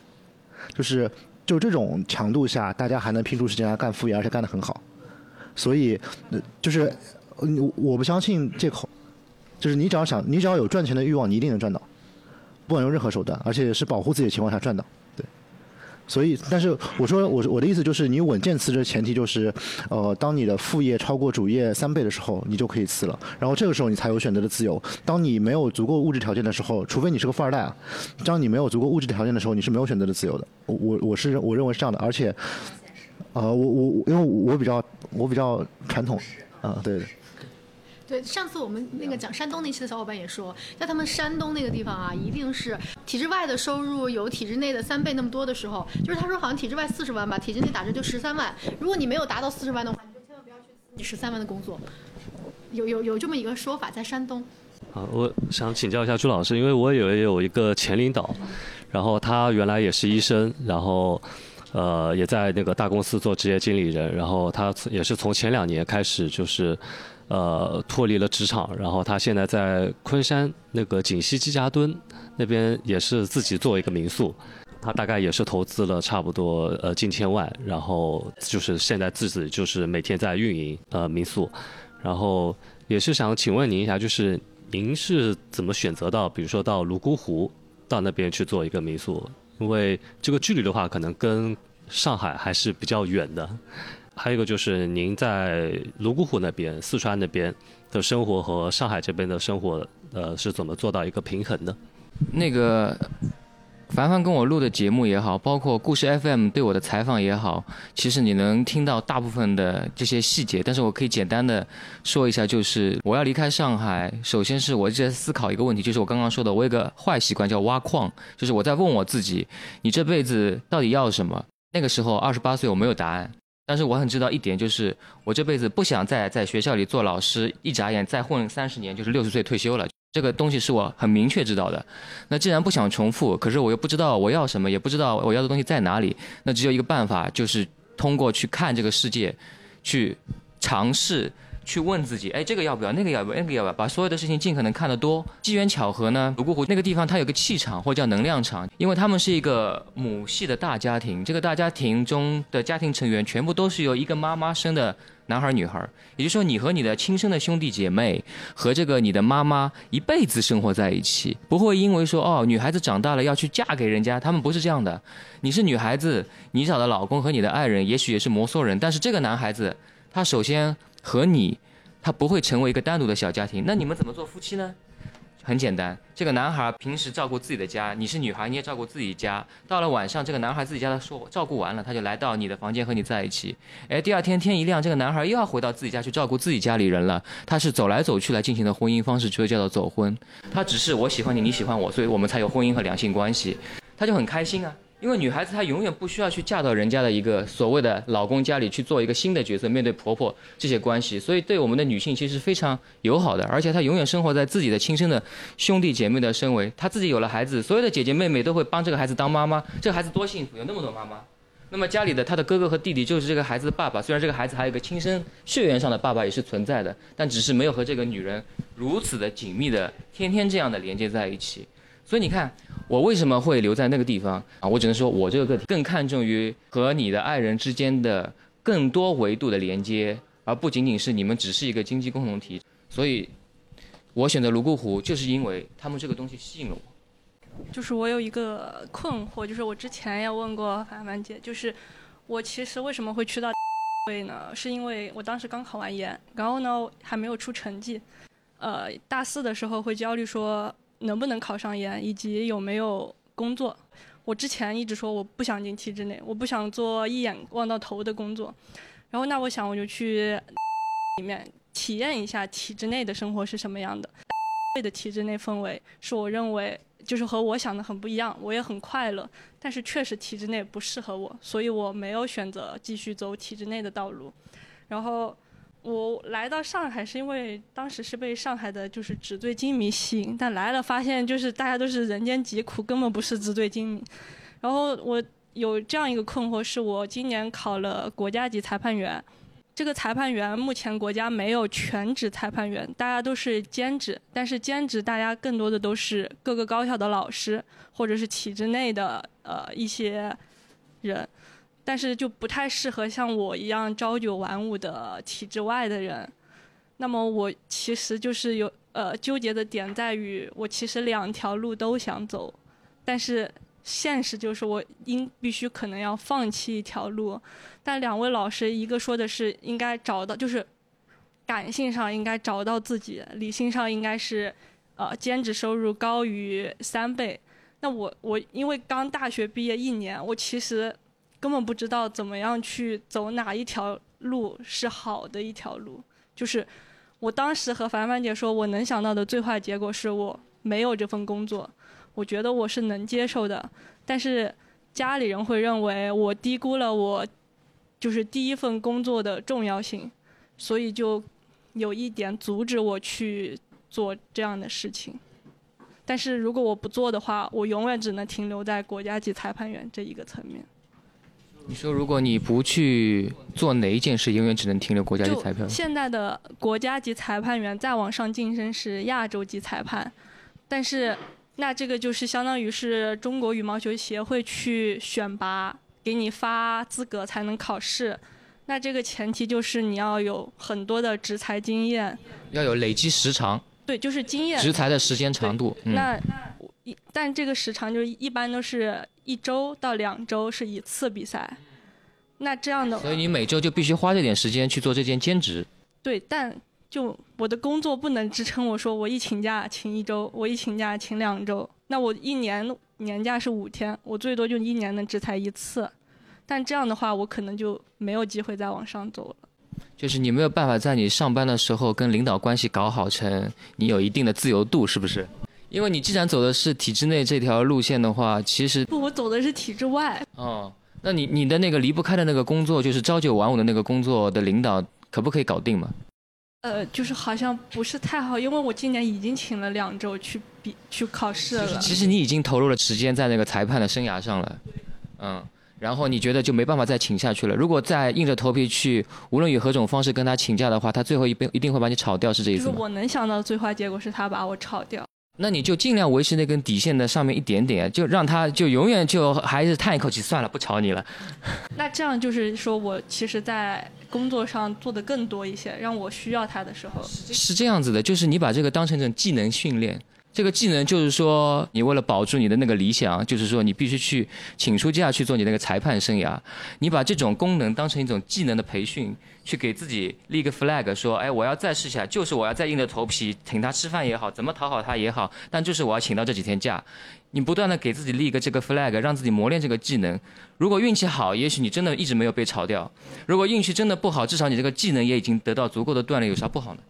就是就这种强度下，大家还能拼出时间来干副业，而且干得很好。所以，就是我不相信借口，就是你只要想，你只要有赚钱的欲望，你一定能赚到，不管用任何手段，而且是保护自己的情况下赚到。所以，但是我说，我我的意思就是，你稳健辞职的前提就是，呃，当你的副业超过主业三倍的时候，你就可以辞了。然后这个时候你才有选择的自由。当你没有足够物质条件的时候，除非你是个富二代啊，当你没有足够物质条件的时候，你是没有选择的自由的。我我我是我认为是这样的，而且，呃，我我因为我比较我比较传统，啊，对对。对，上次我们那个讲山东那期的小伙伴也说，在他们山东那个地方啊，一定是体制外的收入有体制内的三倍那么多的时候，就是他说好像体制外四十万吧，体制内打折就十三万。如果你没有达到四十万的话，你就千万不要去你十三万的工作。有有有这么一个说法，在山东。啊，我想请教一下朱老师，因为我也有一个前领导，然后他原来也是医生，然后呃也在那个大公司做职业经理人，然后他也是从前两年开始就是。呃，脱离了职场，然后他现在在昆山那个锦溪季家墩那边也是自己做一个民宿，他大概也是投资了差不多呃近千万，然后就是现在自己就是每天在运营呃民宿，然后也是想请问您一下，就是您是怎么选择到比如说到泸沽湖到那边去做一个民宿？因为这个距离的话，可能跟上海还是比较远的。还有一个就是您在泸沽湖那边、四川那边的生活和上海这边的生活，呃，是怎么做到一个平衡的？那个凡凡跟我录的节目也好，包括故事 FM 对我的采访也好，其实你能听到大部分的这些细节。但是我可以简单的说一下，就是我要离开上海，首先是我一直在思考一个问题，就是我刚刚说的，我有个坏习惯叫挖矿，就是我在问我自己，你这辈子到底要什么？那个时候二十八岁，我没有答案。但是我很知道一点，就是我这辈子不想再在学校里做老师，一眨眼再混三十年，就是六十岁退休了。这个东西是我很明确知道的。那既然不想重复，可是我又不知道我要什么，也不知道我要的东西在哪里，那只有一个办法，就是通过去看这个世界，去尝试去问自己，哎，这个要不要，那个要不要，那个要不要，把所有的事情尽可能看得多。机缘巧合呢，泸沽湖那个地方它有个气场或叫能量场，因为他们是一个母系的大家庭，这个大家庭中的家庭成员全部都是由一个妈妈生的男孩女孩，也就是说你和你的亲生的兄弟姐妹和这个你的妈妈一辈子生活在一起，不会因为说哦女孩子长大了要去嫁给人家，他们不是这样的。你是女孩子，你找的老公和你的爱人也许也是摩梭人，但是这个男孩子他首先。和你，他不会成为一个单独的小家庭。那你们怎么做夫妻呢？很简单，这个男孩平时照顾自己的家，你是女孩，你也照顾自己家。到了晚上，这个男孩自己家的说照顾完了，他就来到你的房间和你在一起。哎，第二天天一亮，这个男孩又要回到自己家去照顾自己家里人了。他是走来走去来进行的婚姻方式，就叫做走婚。他只是我喜欢你，你喜欢我，所以我们才有婚姻和两性关系。他就很开心啊。因为女孩子她永远不需要去嫁到人家的一个所谓的老公家里去做一个新的角色，面对婆婆这些关系，所以对我们的女性其实非常友好的，而且她永远生活在自己的亲生的兄弟姐妹的身围，她自己有了孩子，所有的姐姐妹妹都会帮这个孩子当妈妈，这个孩子多幸福，有那么多妈妈。那么家里的她的哥哥和弟弟就是这个孩子的爸爸，虽然这个孩子还有一个亲生血缘上的爸爸也是存在的，但只是没有和这个女人如此的紧密的天天这样的连接在一起。所以你看，我为什么会留在那个地方啊？我只能说，我这个个体更看重于和你的爱人之间的更多维度的连接，而不仅仅是你们只是一个经济共同体。所以，我选择泸沽湖，就是因为他们这个东西吸引了我。就是我有一个困惑，就是我之前也问过凡凡姐，就是我其实为什么会去到位 呢？是因为我当时刚考完研，然后呢还没有出成绩，呃，大四的时候会焦虑说。能不能考上研，以及有没有工作？我之前一直说我不想进体制内，我不想做一眼望到头的工作。然后那我想我就去里面体验一下体制内的生活是什么样的。的体制内氛围是我认为就是和我想的很不一样，我也很快乐。但是确实体制内不适合我，所以我没有选择继续走体制内的道路。然后。我来到上海是因为当时是被上海的就是纸醉金迷吸引，但来了发现就是大家都是人间疾苦，根本不是纸醉金迷。然后我有这样一个困惑，是我今年考了国家级裁判员，这个裁判员目前国家没有全职裁判员，大家都是兼职，但是兼职大家更多的都是各个高校的老师或者是体制内的呃一些人。但是就不太适合像我一样朝九晚五的体制外的人。那么我其实就是有呃纠结的点在于，我其实两条路都想走，但是现实就是我应必须可能要放弃一条路。但两位老师一个说的是应该找到，就是感性上应该找到自己，理性上应该是呃兼职收入高于三倍。那我我因为刚大学毕业一年，我其实。根本不知道怎么样去走哪一条路是好的一条路，就是我当时和凡凡姐说，我能想到的最坏结果是我没有这份工作，我觉得我是能接受的，但是家里人会认为我低估了我就是第一份工作的重要性，所以就有一点阻止我去做这样的事情。但是如果我不做的话，我永远只能停留在国家级裁判员这一个层面。你说，如果你不去做哪一件事，永远只能停留国家级裁判。现在的国家级裁判员再往上晋升是亚洲级裁判，但是那这个就是相当于是中国羽毛球协会去选拔，给你发资格才能考试。那这个前提就是你要有很多的执裁经验，要有累积时长。对，就是经验。执裁的时间长度。那一但这个时长就是一般都是。一周到两周是一次比赛，那这样的，所以你每周就必须花这点时间去做这件兼职。对，但就我的工作不能支撑我说我一请假请一周，我一请假请两周，那我一年年假是五天，我最多就一年能只裁一次，但这样的话我可能就没有机会再往上走了。就是你没有办法在你上班的时候跟领导关系搞好，成你有一定的自由度，是不是？因为你既然走的是体制内这条路线的话，其实不，我走的是体制外。哦，那你你的那个离不开的那个工作，就是朝九晚五的那个工作的领导，可不可以搞定嘛？呃，就是好像不是太好，因为我今年已经请了两周去比去考试了。其实你已经投入了时间在那个裁判的生涯上了，嗯。然后你觉得就没办法再请下去了。如果再硬着头皮去，无论以何种方式跟他请假的话，他最后一定一定会把你炒掉，是这意思吗？就是我能想到的最坏结果是他把我炒掉。那你就尽量维持那根底线的上面一点点，就让他就永远就还是叹一口气，算了，不炒你了。那这样就是说我其实，在工作上做的更多一些，让我需要他的时候。是这样子的，就是你把这个当成一种技能训练。这个技能就是说，你为了保住你的那个理想，就是说你必须去请出假去做你那个裁判生涯。你把这种功能当成一种技能的培训，去给自己立个 flag，说，哎，我要再试一下，就是我要再硬着头皮请他吃饭也好，怎么讨好他也好，但就是我要请到这几天假。你不断的给自己立一个这个 flag，让自己磨练这个技能。如果运气好，也许你真的一直没有被炒掉；如果运气真的不好，至少你这个技能也已经得到足够的锻炼，有啥不好呢？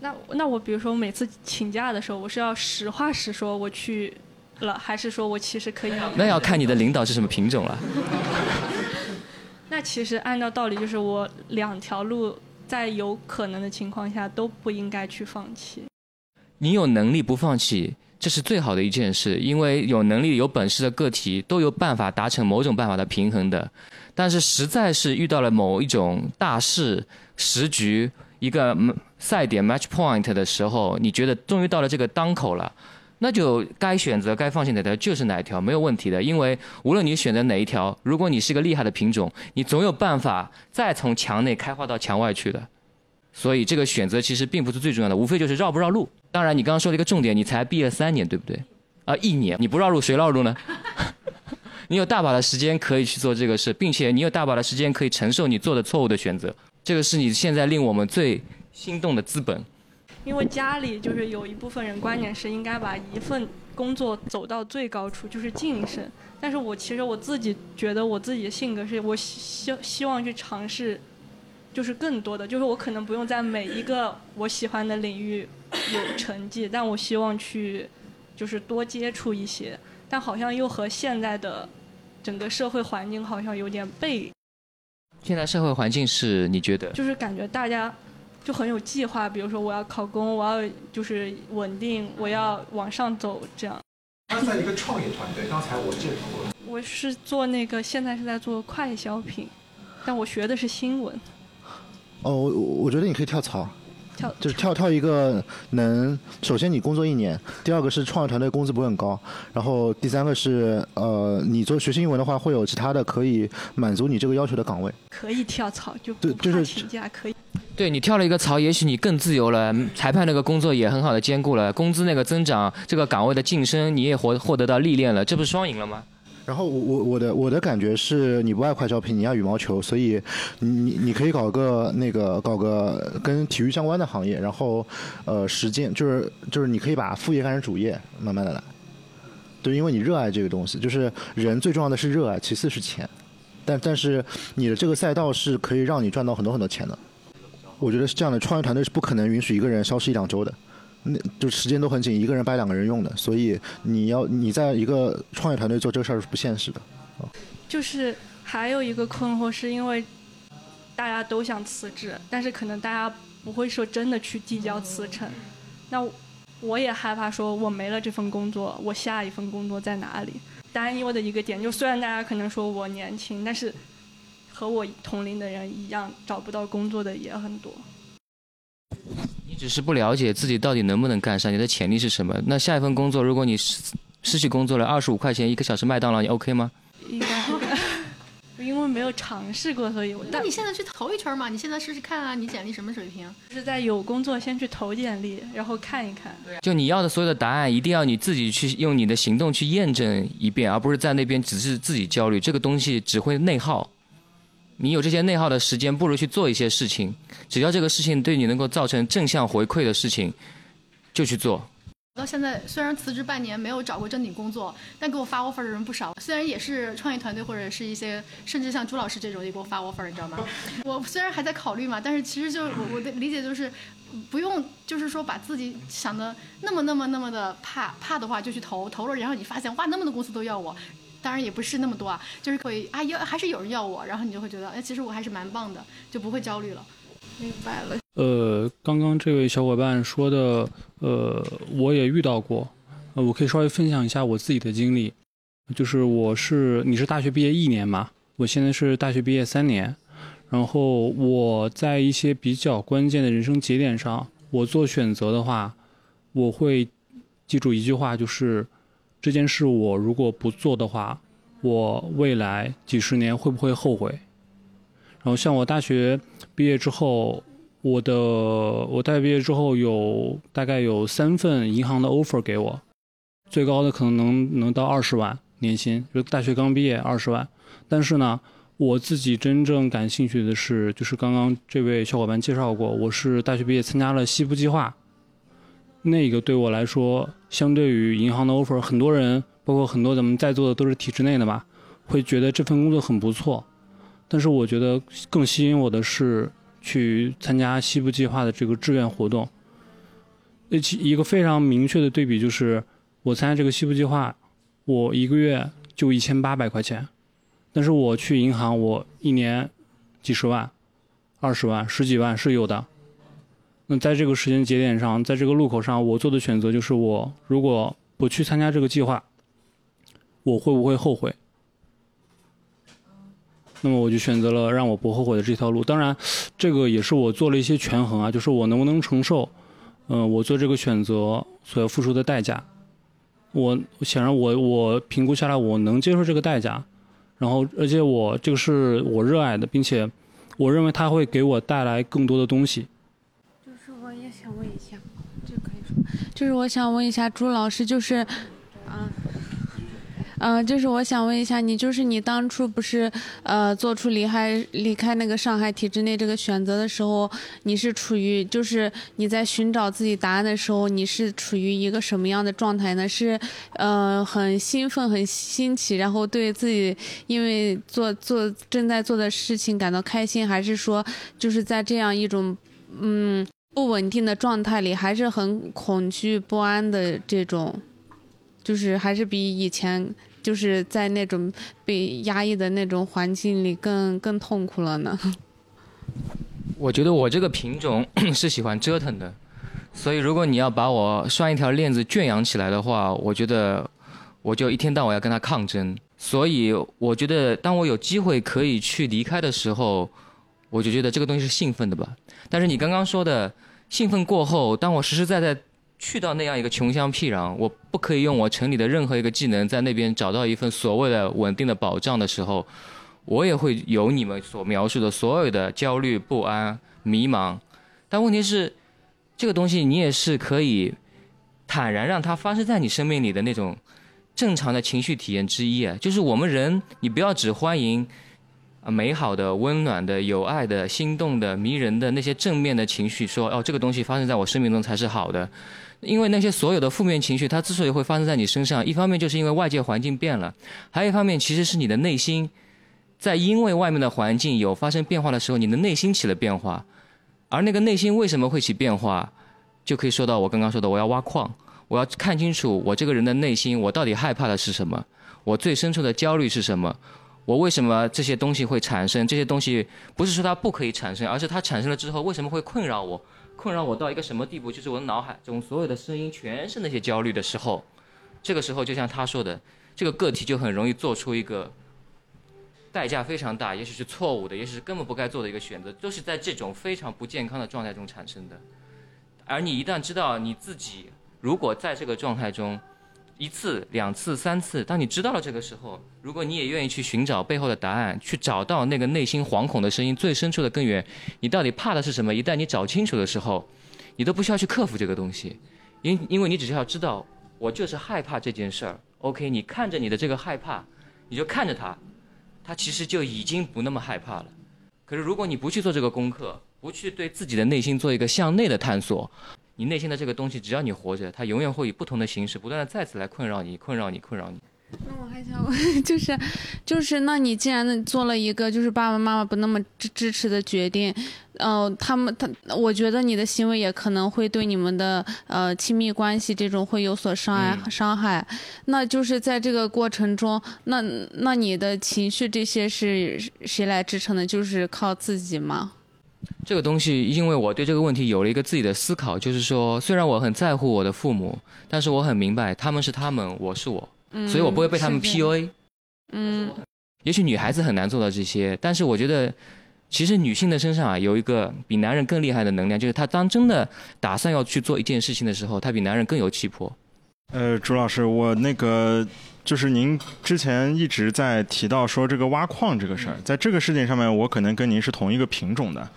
那那我比如说每次请假的时候，我是要实话实说我去了，还是说我其实可以？那要看你的领导是什么品种了。那其实按照道理就是我两条路在有可能的情况下都不应该去放弃。你有能力不放弃，这是最好的一件事，因为有能力、有本事的个体都有办法达成某种办法的平衡的。但是实在是遇到了某一种大事、时局。一个赛点 match point 的时候，你觉得终于到了这个当口了，那就该选择该放弃哪条就是哪一条，没有问题的。因为无论你选择哪一条，如果你是个厉害的品种，你总有办法再从墙内开花到墙外去的。所以这个选择其实并不是最重要的，无非就是绕不绕路。当然，你刚刚说了一个重点，你才毕业三年，对不对？啊，一年你不绕路，谁绕路呢？你有大把的时间可以去做这个事，并且你有大把的时间可以承受你做的错误的选择。这个是你现在令我们最心动的资本，因为家里就是有一部分人观念是应该把一份工作走到最高处，就是晋升。但是我其实我自己觉得我自己的性格是我希希望去尝试，就是更多的，就是我可能不用在每一个我喜欢的领域有成绩，但我希望去就是多接触一些，但好像又和现在的整个社会环境好像有点背。现在社会环境是你觉得？就是感觉大家就很有计划，比如说我要考公，我要就是稳定，我要往上走，这样。他在一个创业团队，刚才我介绍过。我是做那个，现在是在做快消品，但我学的是新闻。哦，我我觉得你可以跳槽。就是跳跳一个能，首先你工作一年，第二个是创业团队工资不会很高，然后第三个是呃，你做学习英文的话会有其他的可以满足你这个要求的岗位。可以跳槽就对，就是请假可以。对你跳了一个槽，也许你更自由了，裁判那个工作也很好的兼顾了，工资那个增长，这个岗位的晋升你也获获得到历练了，这不是双赢了吗？然后我我我的我的感觉是你不爱快招聘，你爱羽毛球，所以你你你可以搞个那个搞个跟体育相关的行业，然后呃实践就是就是你可以把副业干成主业，慢慢的来。对，因为你热爱这个东西，就是人最重要的是热爱，其次是钱。但但是你的这个赛道是可以让你赚到很多很多钱的。我觉得是这样的，创业团队是不可能允许一个人消失一两周的。那就时间都很紧，一个人掰两个人用的，所以你要你在一个创业团队做这个事儿是不现实的。就是还有一个困惑，是因为大家都想辞职，但是可能大家不会说真的去递交辞呈。那我也害怕说，我没了这份工作，我下一份工作在哪里？担忧的一个点，就虽然大家可能说我年轻，但是和我同龄的人一样，找不到工作的也很多。只是不了解自己到底能不能干上，你的潜力是什么？那下一份工作，如果你失失去工作了，二十五块钱一个小时麦当劳，你 OK 吗？应该，因为没有尝试过，所以我。那你现在去投一圈嘛？你现在试试看啊！你简历什么水平？就是在有工作先去投简历，然后看一看。就你要的所有的答案，一定要你自己去用你的行动去验证一遍，而不是在那边只是自己焦虑。这个东西只会内耗。你有这些内耗的时间，不如去做一些事情。只要这个事情对你能够造成正向回馈的事情，就去做。到现在虽然辞职半年没有找过正经工作，但给我发 offer 的人不少。虽然也是创业团队或者是一些，甚至像朱老师这种也给我发 offer，你知道吗？我虽然还在考虑嘛，但是其实就我的理解就是，不用就是说把自己想的那么那么那么的怕怕的话就去投投了，然后你发现哇那么多公司都要我。当然也不是那么多啊，就是可以啊，要还是有人要我，然后你就会觉得，哎，其实我还是蛮棒的，就不会焦虑了。明白了。呃，刚刚这位小伙伴说的，呃，我也遇到过，呃，我可以稍微分享一下我自己的经历。就是我是你是大学毕业一年嘛，我现在是大学毕业三年，然后我在一些比较关键的人生节点上，我做选择的话，我会记住一句话，就是这件事我如果不做的话，我未来几十年会不会后悔？然后像我大学毕业之后，我的我大学毕业之后有大概有三份银行的 offer 给我，最高的可能能能到二十万年薪，就大学刚毕业二十万。但是呢，我自己真正感兴趣的是，就是刚刚这位小伙伴介绍过，我是大学毕业参加了西部计划，那个对我来说，相对于银行的 offer，很多人包括很多咱们在座的都是体制内的吧，会觉得这份工作很不错。但是我觉得更吸引我的是去参加西部计划的这个志愿活动。呃，其一个非常明确的对比就是，我参加这个西部计划，我一个月就一千八百块钱，但是我去银行，我一年几十万、二十万、十几万是有的。那在这个时间节点上，在这个路口上，我做的选择就是，我如果不去参加这个计划，我会不会后悔？那么我就选择了让我不后悔的这条路。当然，这个也是我做了一些权衡啊，就是我能不能承受，嗯、我做这个选择所要付出的代价。我显然我我评估下来，我能接受这个代价，然后而且我这个是我热爱的，并且我认为它会给我带来更多的东西。就是我也想问一下，这个可以说，就是我想问一下朱老师，就是，啊、嗯、就是我想问一下你，就是你当初不是呃做出离开离开那个上海体制内这个选择的时候，你是处于就是你在寻找自己答案的时候，你是处于一个什么样的状态呢？是呃很兴奋、很新奇，然后对自己因为做做正在做的事情感到开心，还是说就是在这样一种嗯不稳定的状态里，还是很恐惧不安的这种？就是还是比以前就是在那种被压抑的那种环境里更更痛苦了呢。我觉得我这个品种 是喜欢折腾的，所以如果你要把我拴一条链子圈养起来的话，我觉得我就一天到晚要跟他抗争。所以我觉得，当我有机会可以去离开的时候，我就觉得这个东西是兴奋的吧。但是你刚刚说的兴奋过后，当我实实在在去到那样一个穷乡僻壤，我不可以用我城里的任何一个技能在那边找到一份所谓的稳定的保障的时候，我也会有你们所描述的所有的焦虑、不安、迷茫。但问题是，这个东西你也是可以坦然让它发生在你生命里的那种正常的情绪体验之一啊。就是我们人，你不要只欢迎美好的、温暖的、有爱的、心动的、迷人的那些正面的情绪，说哦，这个东西发生在我生命中才是好的。因为那些所有的负面情绪，它之所以会发生在你身上，一方面就是因为外界环境变了，还有一方面其实是你的内心，在因为外面的环境有发生变化的时候，你的内心起了变化，而那个内心为什么会起变化，就可以说到我刚刚说的，我要挖矿，我要看清楚我这个人的内心，我到底害怕的是什么，我最深处的焦虑是什么，我为什么这些东西会产生？这些东西不是说它不可以产生，而是它产生了之后为什么会困扰我？困扰我到一个什么地步？就是我的脑海中所有的声音全是那些焦虑的时候，这个时候就像他说的，这个个体就很容易做出一个代价非常大，也许是错误的，也许是根本不该做的一个选择，都是在这种非常不健康的状态中产生的。而你一旦知道你自己如果在这个状态中，一次、两次、三次，当你知道了这个时候，如果你也愿意去寻找背后的答案，去找到那个内心惶恐的声音最深处的根源，你到底怕的是什么？一旦你找清楚的时候，你都不需要去克服这个东西，因因为你只需要知道，我就是害怕这件事儿。OK，你看着你的这个害怕，你就看着它，它其实就已经不那么害怕了。可是如果你不去做这个功课，不去对自己的内心做一个向内的探索，你内心的这个东西，只要你活着，它永远会以不同的形式，不断的再次来困扰你，困扰你，困扰你。那我还想问，就是就是，那你既然做了一个就是爸爸妈妈不那么支支持的决定，呃，他们他，我觉得你的行为也可能会对你们的呃亲密关系这种会有所伤害、伤害。那就是在这个过程中，那那你的情绪这些是谁来支撑的？就是靠自己吗？这个东西，因为我对这个问题有了一个自己的思考，就是说，虽然我很在乎我的父母，但是我很明白他们是他们，我是我，嗯所以我不会被他们 PUA。嗯也许女孩子很难做到这些，但是我觉得，其实女性的身上啊有一个比男人更厉害的能量，就是她当真的打算要去做一件事情的时候，她比男人更有气魄。呃，朱老师，我那个就是您之前一直在提到说这个挖矿这个事儿，在这个事情上面，我可能跟您是同一个品种的。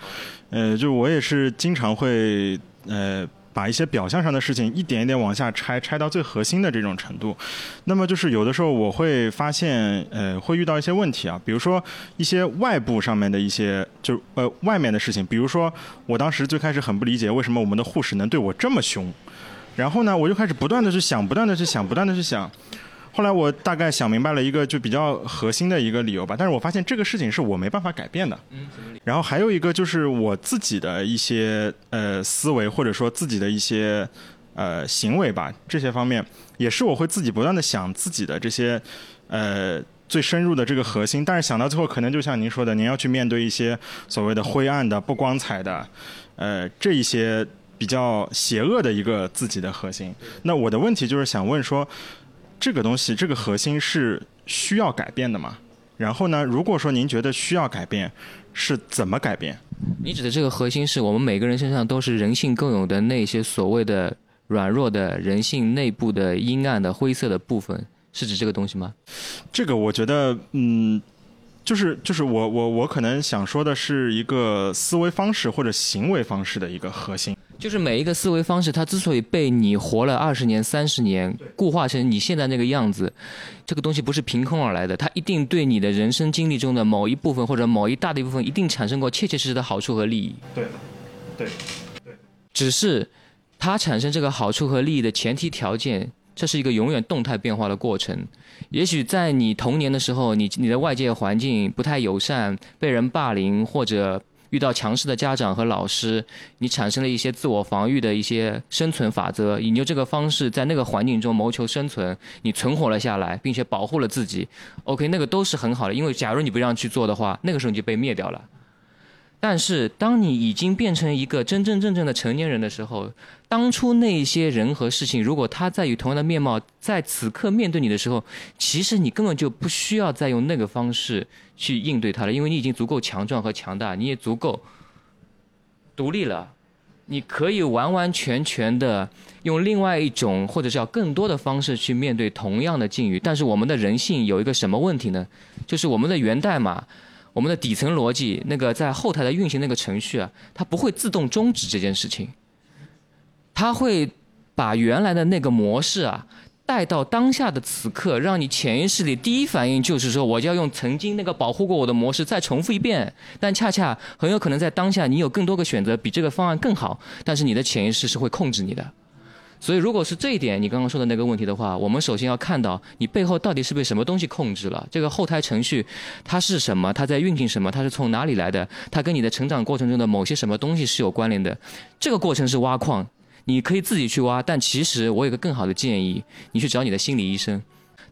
呃，就我也是经常会呃把一些表象上的事情一点一点往下拆，拆到最核心的这种程度。那么就是有的时候我会发现，呃，会遇到一些问题啊，比如说一些外部上面的一些，就呃外面的事情，比如说我当时最开始很不理解为什么我们的护士能对我这么凶。然后呢，我就开始不断的去想，不断的去想，不断的去想。后来我大概想明白了一个就比较核心的一个理由吧，但是我发现这个事情是我没办法改变的。然后还有一个就是我自己的一些呃思维，或者说自己的一些呃行为吧，这些方面也是我会自己不断的想自己的这些呃最深入的这个核心，但是想到最后，可能就像您说的，您要去面对一些所谓的灰暗的、不光彩的，呃这一些比较邪恶的一个自己的核心。那我的问题就是想问说，这个东西这个核心是需要改变的吗？然后呢，如果说您觉得需要改变，是怎么改变？你指的这个核心是我们每个人身上都是人性共有的那些所谓的软弱的人性内部的阴暗的灰色的部分，是指这个东西吗？这个我觉得，嗯，就是就是我我我可能想说的是一个思维方式或者行为方式的一个核心。就是每一个思维方式，它之所以被你活了二十年、三十年，固化成你现在那个样子，这个东西不是凭空而来的，它一定对你的人生经历中的某一部分或者某一大的一部分，一定产生过切切实实的好处和利益。对，对，对只是它产生这个好处和利益的前提条件，这是一个永远动态变化的过程。也许在你童年的时候，你你的外界环境不太友善，被人霸凌或者遇到强势的家长和老师，你产生了一些自我防御的一些生存法则，你就这个方式在那个环境中谋求生存，你存活了下来，并且保护了自己。OK，那个都是很好的，因为假如你不让去做的话，那个时候你就被灭掉了。但是，当你已经变成一个真真正正的成年人的时候，当初那些人和事情，如果他在以同样的面貌在此刻面对你的时候，其实你根本就不需要再用那个方式去应对他了，因为你已经足够强壮和强大，你也足够独立了，你可以完完全全的用另外一种或者叫更多的方式去面对同样的境遇。但是我们的人性有一个什么问题呢？就是我们的源代码。我们的底层逻辑，那个在后台的运行那个程序啊，它不会自动终止这件事情，它会把原来的那个模式啊带到当下的此刻，让你潜意识里第一反应就是说，我就要用曾经那个保护过我的模式再重复一遍。但恰恰很有可能在当下，你有更多个选择，比这个方案更好，但是你的潜意识是会控制你的。所以，如果是这一点，你刚刚说的那个问题的话，我们首先要看到你背后到底是被什么东西控制了。这个后台程序它是什么？它在运行什么？它是从哪里来的？它跟你的成长过程中的某些什么东西是有关联的。这个过程是挖矿，你可以自己去挖，但其实我有个更好的建议，你去找你的心理医生。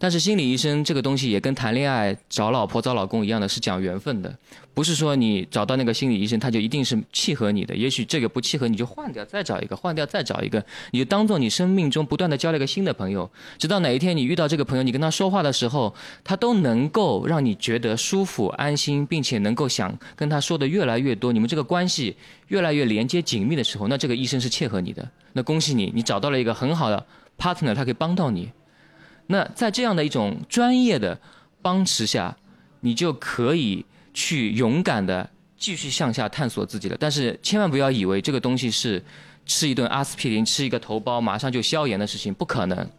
但是心理医生这个东西也跟谈恋爱、找老婆、找老公一样的，是讲缘分的，不是说你找到那个心理医生他就一定是契合你的。也许这个不契合，你就换掉，再找一个，换掉再找一个，你就当做你生命中不断的交了一个新的朋友，直到哪一天你遇到这个朋友，你跟他说话的时候，他都能够让你觉得舒服、安心，并且能够想跟他说的越来越多，你们这个关系越来越连接紧密的时候，那这个医生是契合你的。那恭喜你，你找到了一个很好的 partner，他可以帮到你。那在这样的一种专业的帮持下，你就可以去勇敢的继续向下探索自己了。但是千万不要以为这个东西是吃一顿阿司匹林、吃一个头孢马上就消炎的事情，不可能。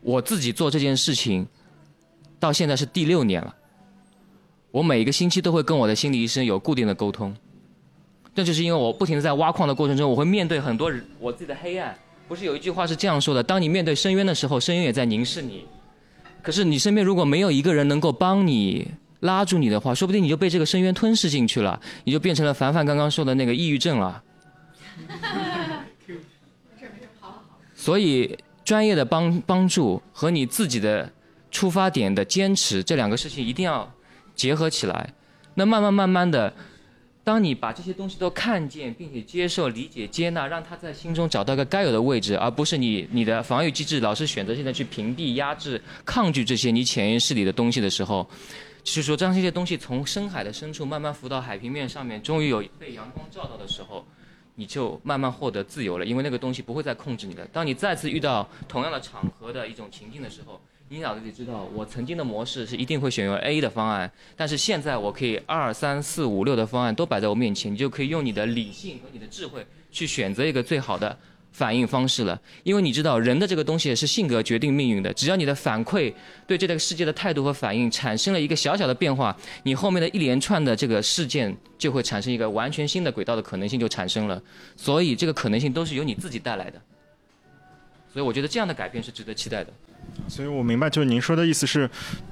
我自己做这件事情到现在是第六年了，我每一个星期都会跟我的心理医生有固定的沟通。这就是因为我不停的在挖矿的过程中，我会面对很多人我自己的黑暗。不是有一句话是这样说的：当你面对深渊的时候，深渊也在凝视你。可是你身边如果没有一个人能够帮你拉住你的话，说不定你就被这个深渊吞噬进去了，你就变成了凡凡刚刚说的那个抑郁症了。所以，专业的帮帮助和你自己的出发点的坚持，这两个事情一定要结合起来。那慢慢慢慢的，当你把这些东西都看见，并且接受、理解、接纳，让他在心中找到一个该有的位置，而不是你你的防御机制老是选择性的去屏蔽、压制、抗拒这些你潜意识里的东西的时候，就是说，当这些东西从深海的深处慢慢浮到海平面上面，终于有被阳光照到的时候，你就慢慢获得自由了，因为那个东西不会再控制你了。当你再次遇到同样的场合的一种情境的时候，你脑子里知道，我曾经的模式是一定会选用 A 的方案，但是现在我可以二三四五六的方案都摆在我面前，你就可以用你的理性和你的智慧去选择一个最好的反应方式了。因为你知道，人的这个东西是性格决定命运的，只要你的反馈对这个世界的态度和反应产生了一个小小的变化，你后面的一连串的这个事件就会产生一个完全新的轨道的可能性就产生了。所以这个可能性都是由你自己带来的。所以我觉得这样的改变是值得期待的。所以我明白，就是您说的意思是，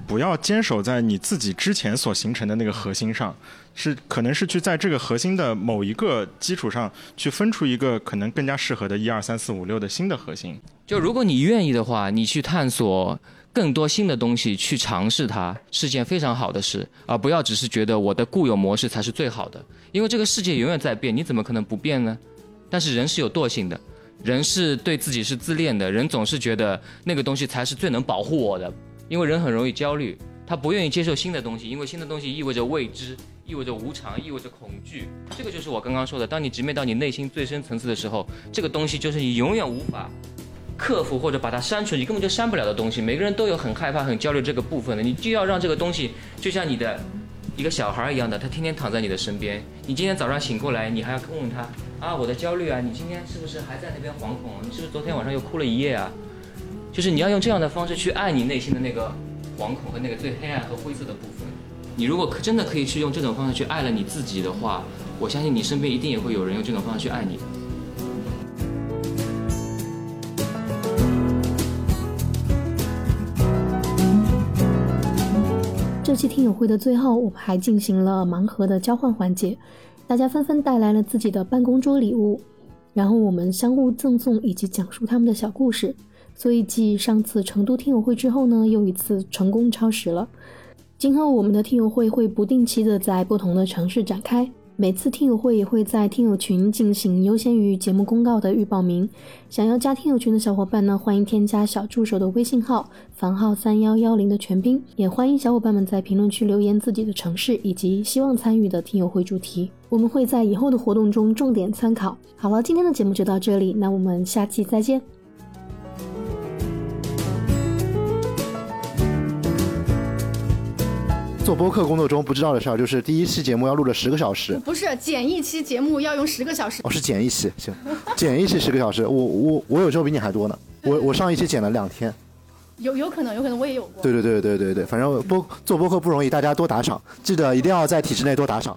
不要坚守在你自己之前所形成的那个核心上，是可能是去在这个核心的某一个基础上去分出一个可能更加适合的一二三四五六的新的核心。就如果你愿意的话，你去探索更多新的东西，去尝试它，是件非常好的事，而不要只是觉得我的固有模式才是最好的，因为这个世界永远在变，你怎么可能不变呢？但是人是有惰性的。人是对自己是自恋的，人总是觉得那个东西才是最能保护我的，因为人很容易焦虑，他不愿意接受新的东西，因为新的东西意味着未知，意味着无常，意味着恐惧。这个就是我刚刚说的，当你直面到你内心最深层次的时候，这个东西就是你永远无法克服或者把它删除，你根本就删不了的东西。每个人都有很害怕、很焦虑这个部分的，你就要让这个东西就像你的。一个小孩一样的，他天天躺在你的身边。你今天早上醒过来，你还要问问他啊，我的焦虑啊，你今天是不是还在那边惶恐？你是不是昨天晚上又哭了一夜啊？就是你要用这样的方式去爱你内心的那个惶恐和那个最黑暗和灰色的部分。你如果可真的可以去用这种方式去爱了你自己的话，我相信你身边一定也会有人用这种方式去爱你。这期听友会的最后，我们还进行了盲盒的交换环节，大家纷纷带来了自己的办公桌礼物，然后我们相互赠送以及讲述他们的小故事。所以继上次成都听友会之后呢，又一次成功超时了。今后我们的听友会会不定期的在不同的城市展开。每次听友会也会在听友群进行优先于节目公告的预报名。想要加听友群的小伙伴呢，欢迎添加小助手的微信号房号三幺幺零的全拼。也欢迎小伙伴们在评论区留言自己的城市以及希望参与的听友会主题，我们会在以后的活动中重点参考。好了，今天的节目就到这里，那我们下期再见。做播客工作中不知道的事儿，就是第一期节目要录了十个小时。不是剪一期节目要用十个小时。哦，是剪一期，行，剪一期十个小时。我我我有时候比你还多呢。我我上一期剪了两天。有有可能，有可能我也有过。对对对对对对，反正播做播客不容易，大家多打赏，记得一定要在体制内多打赏。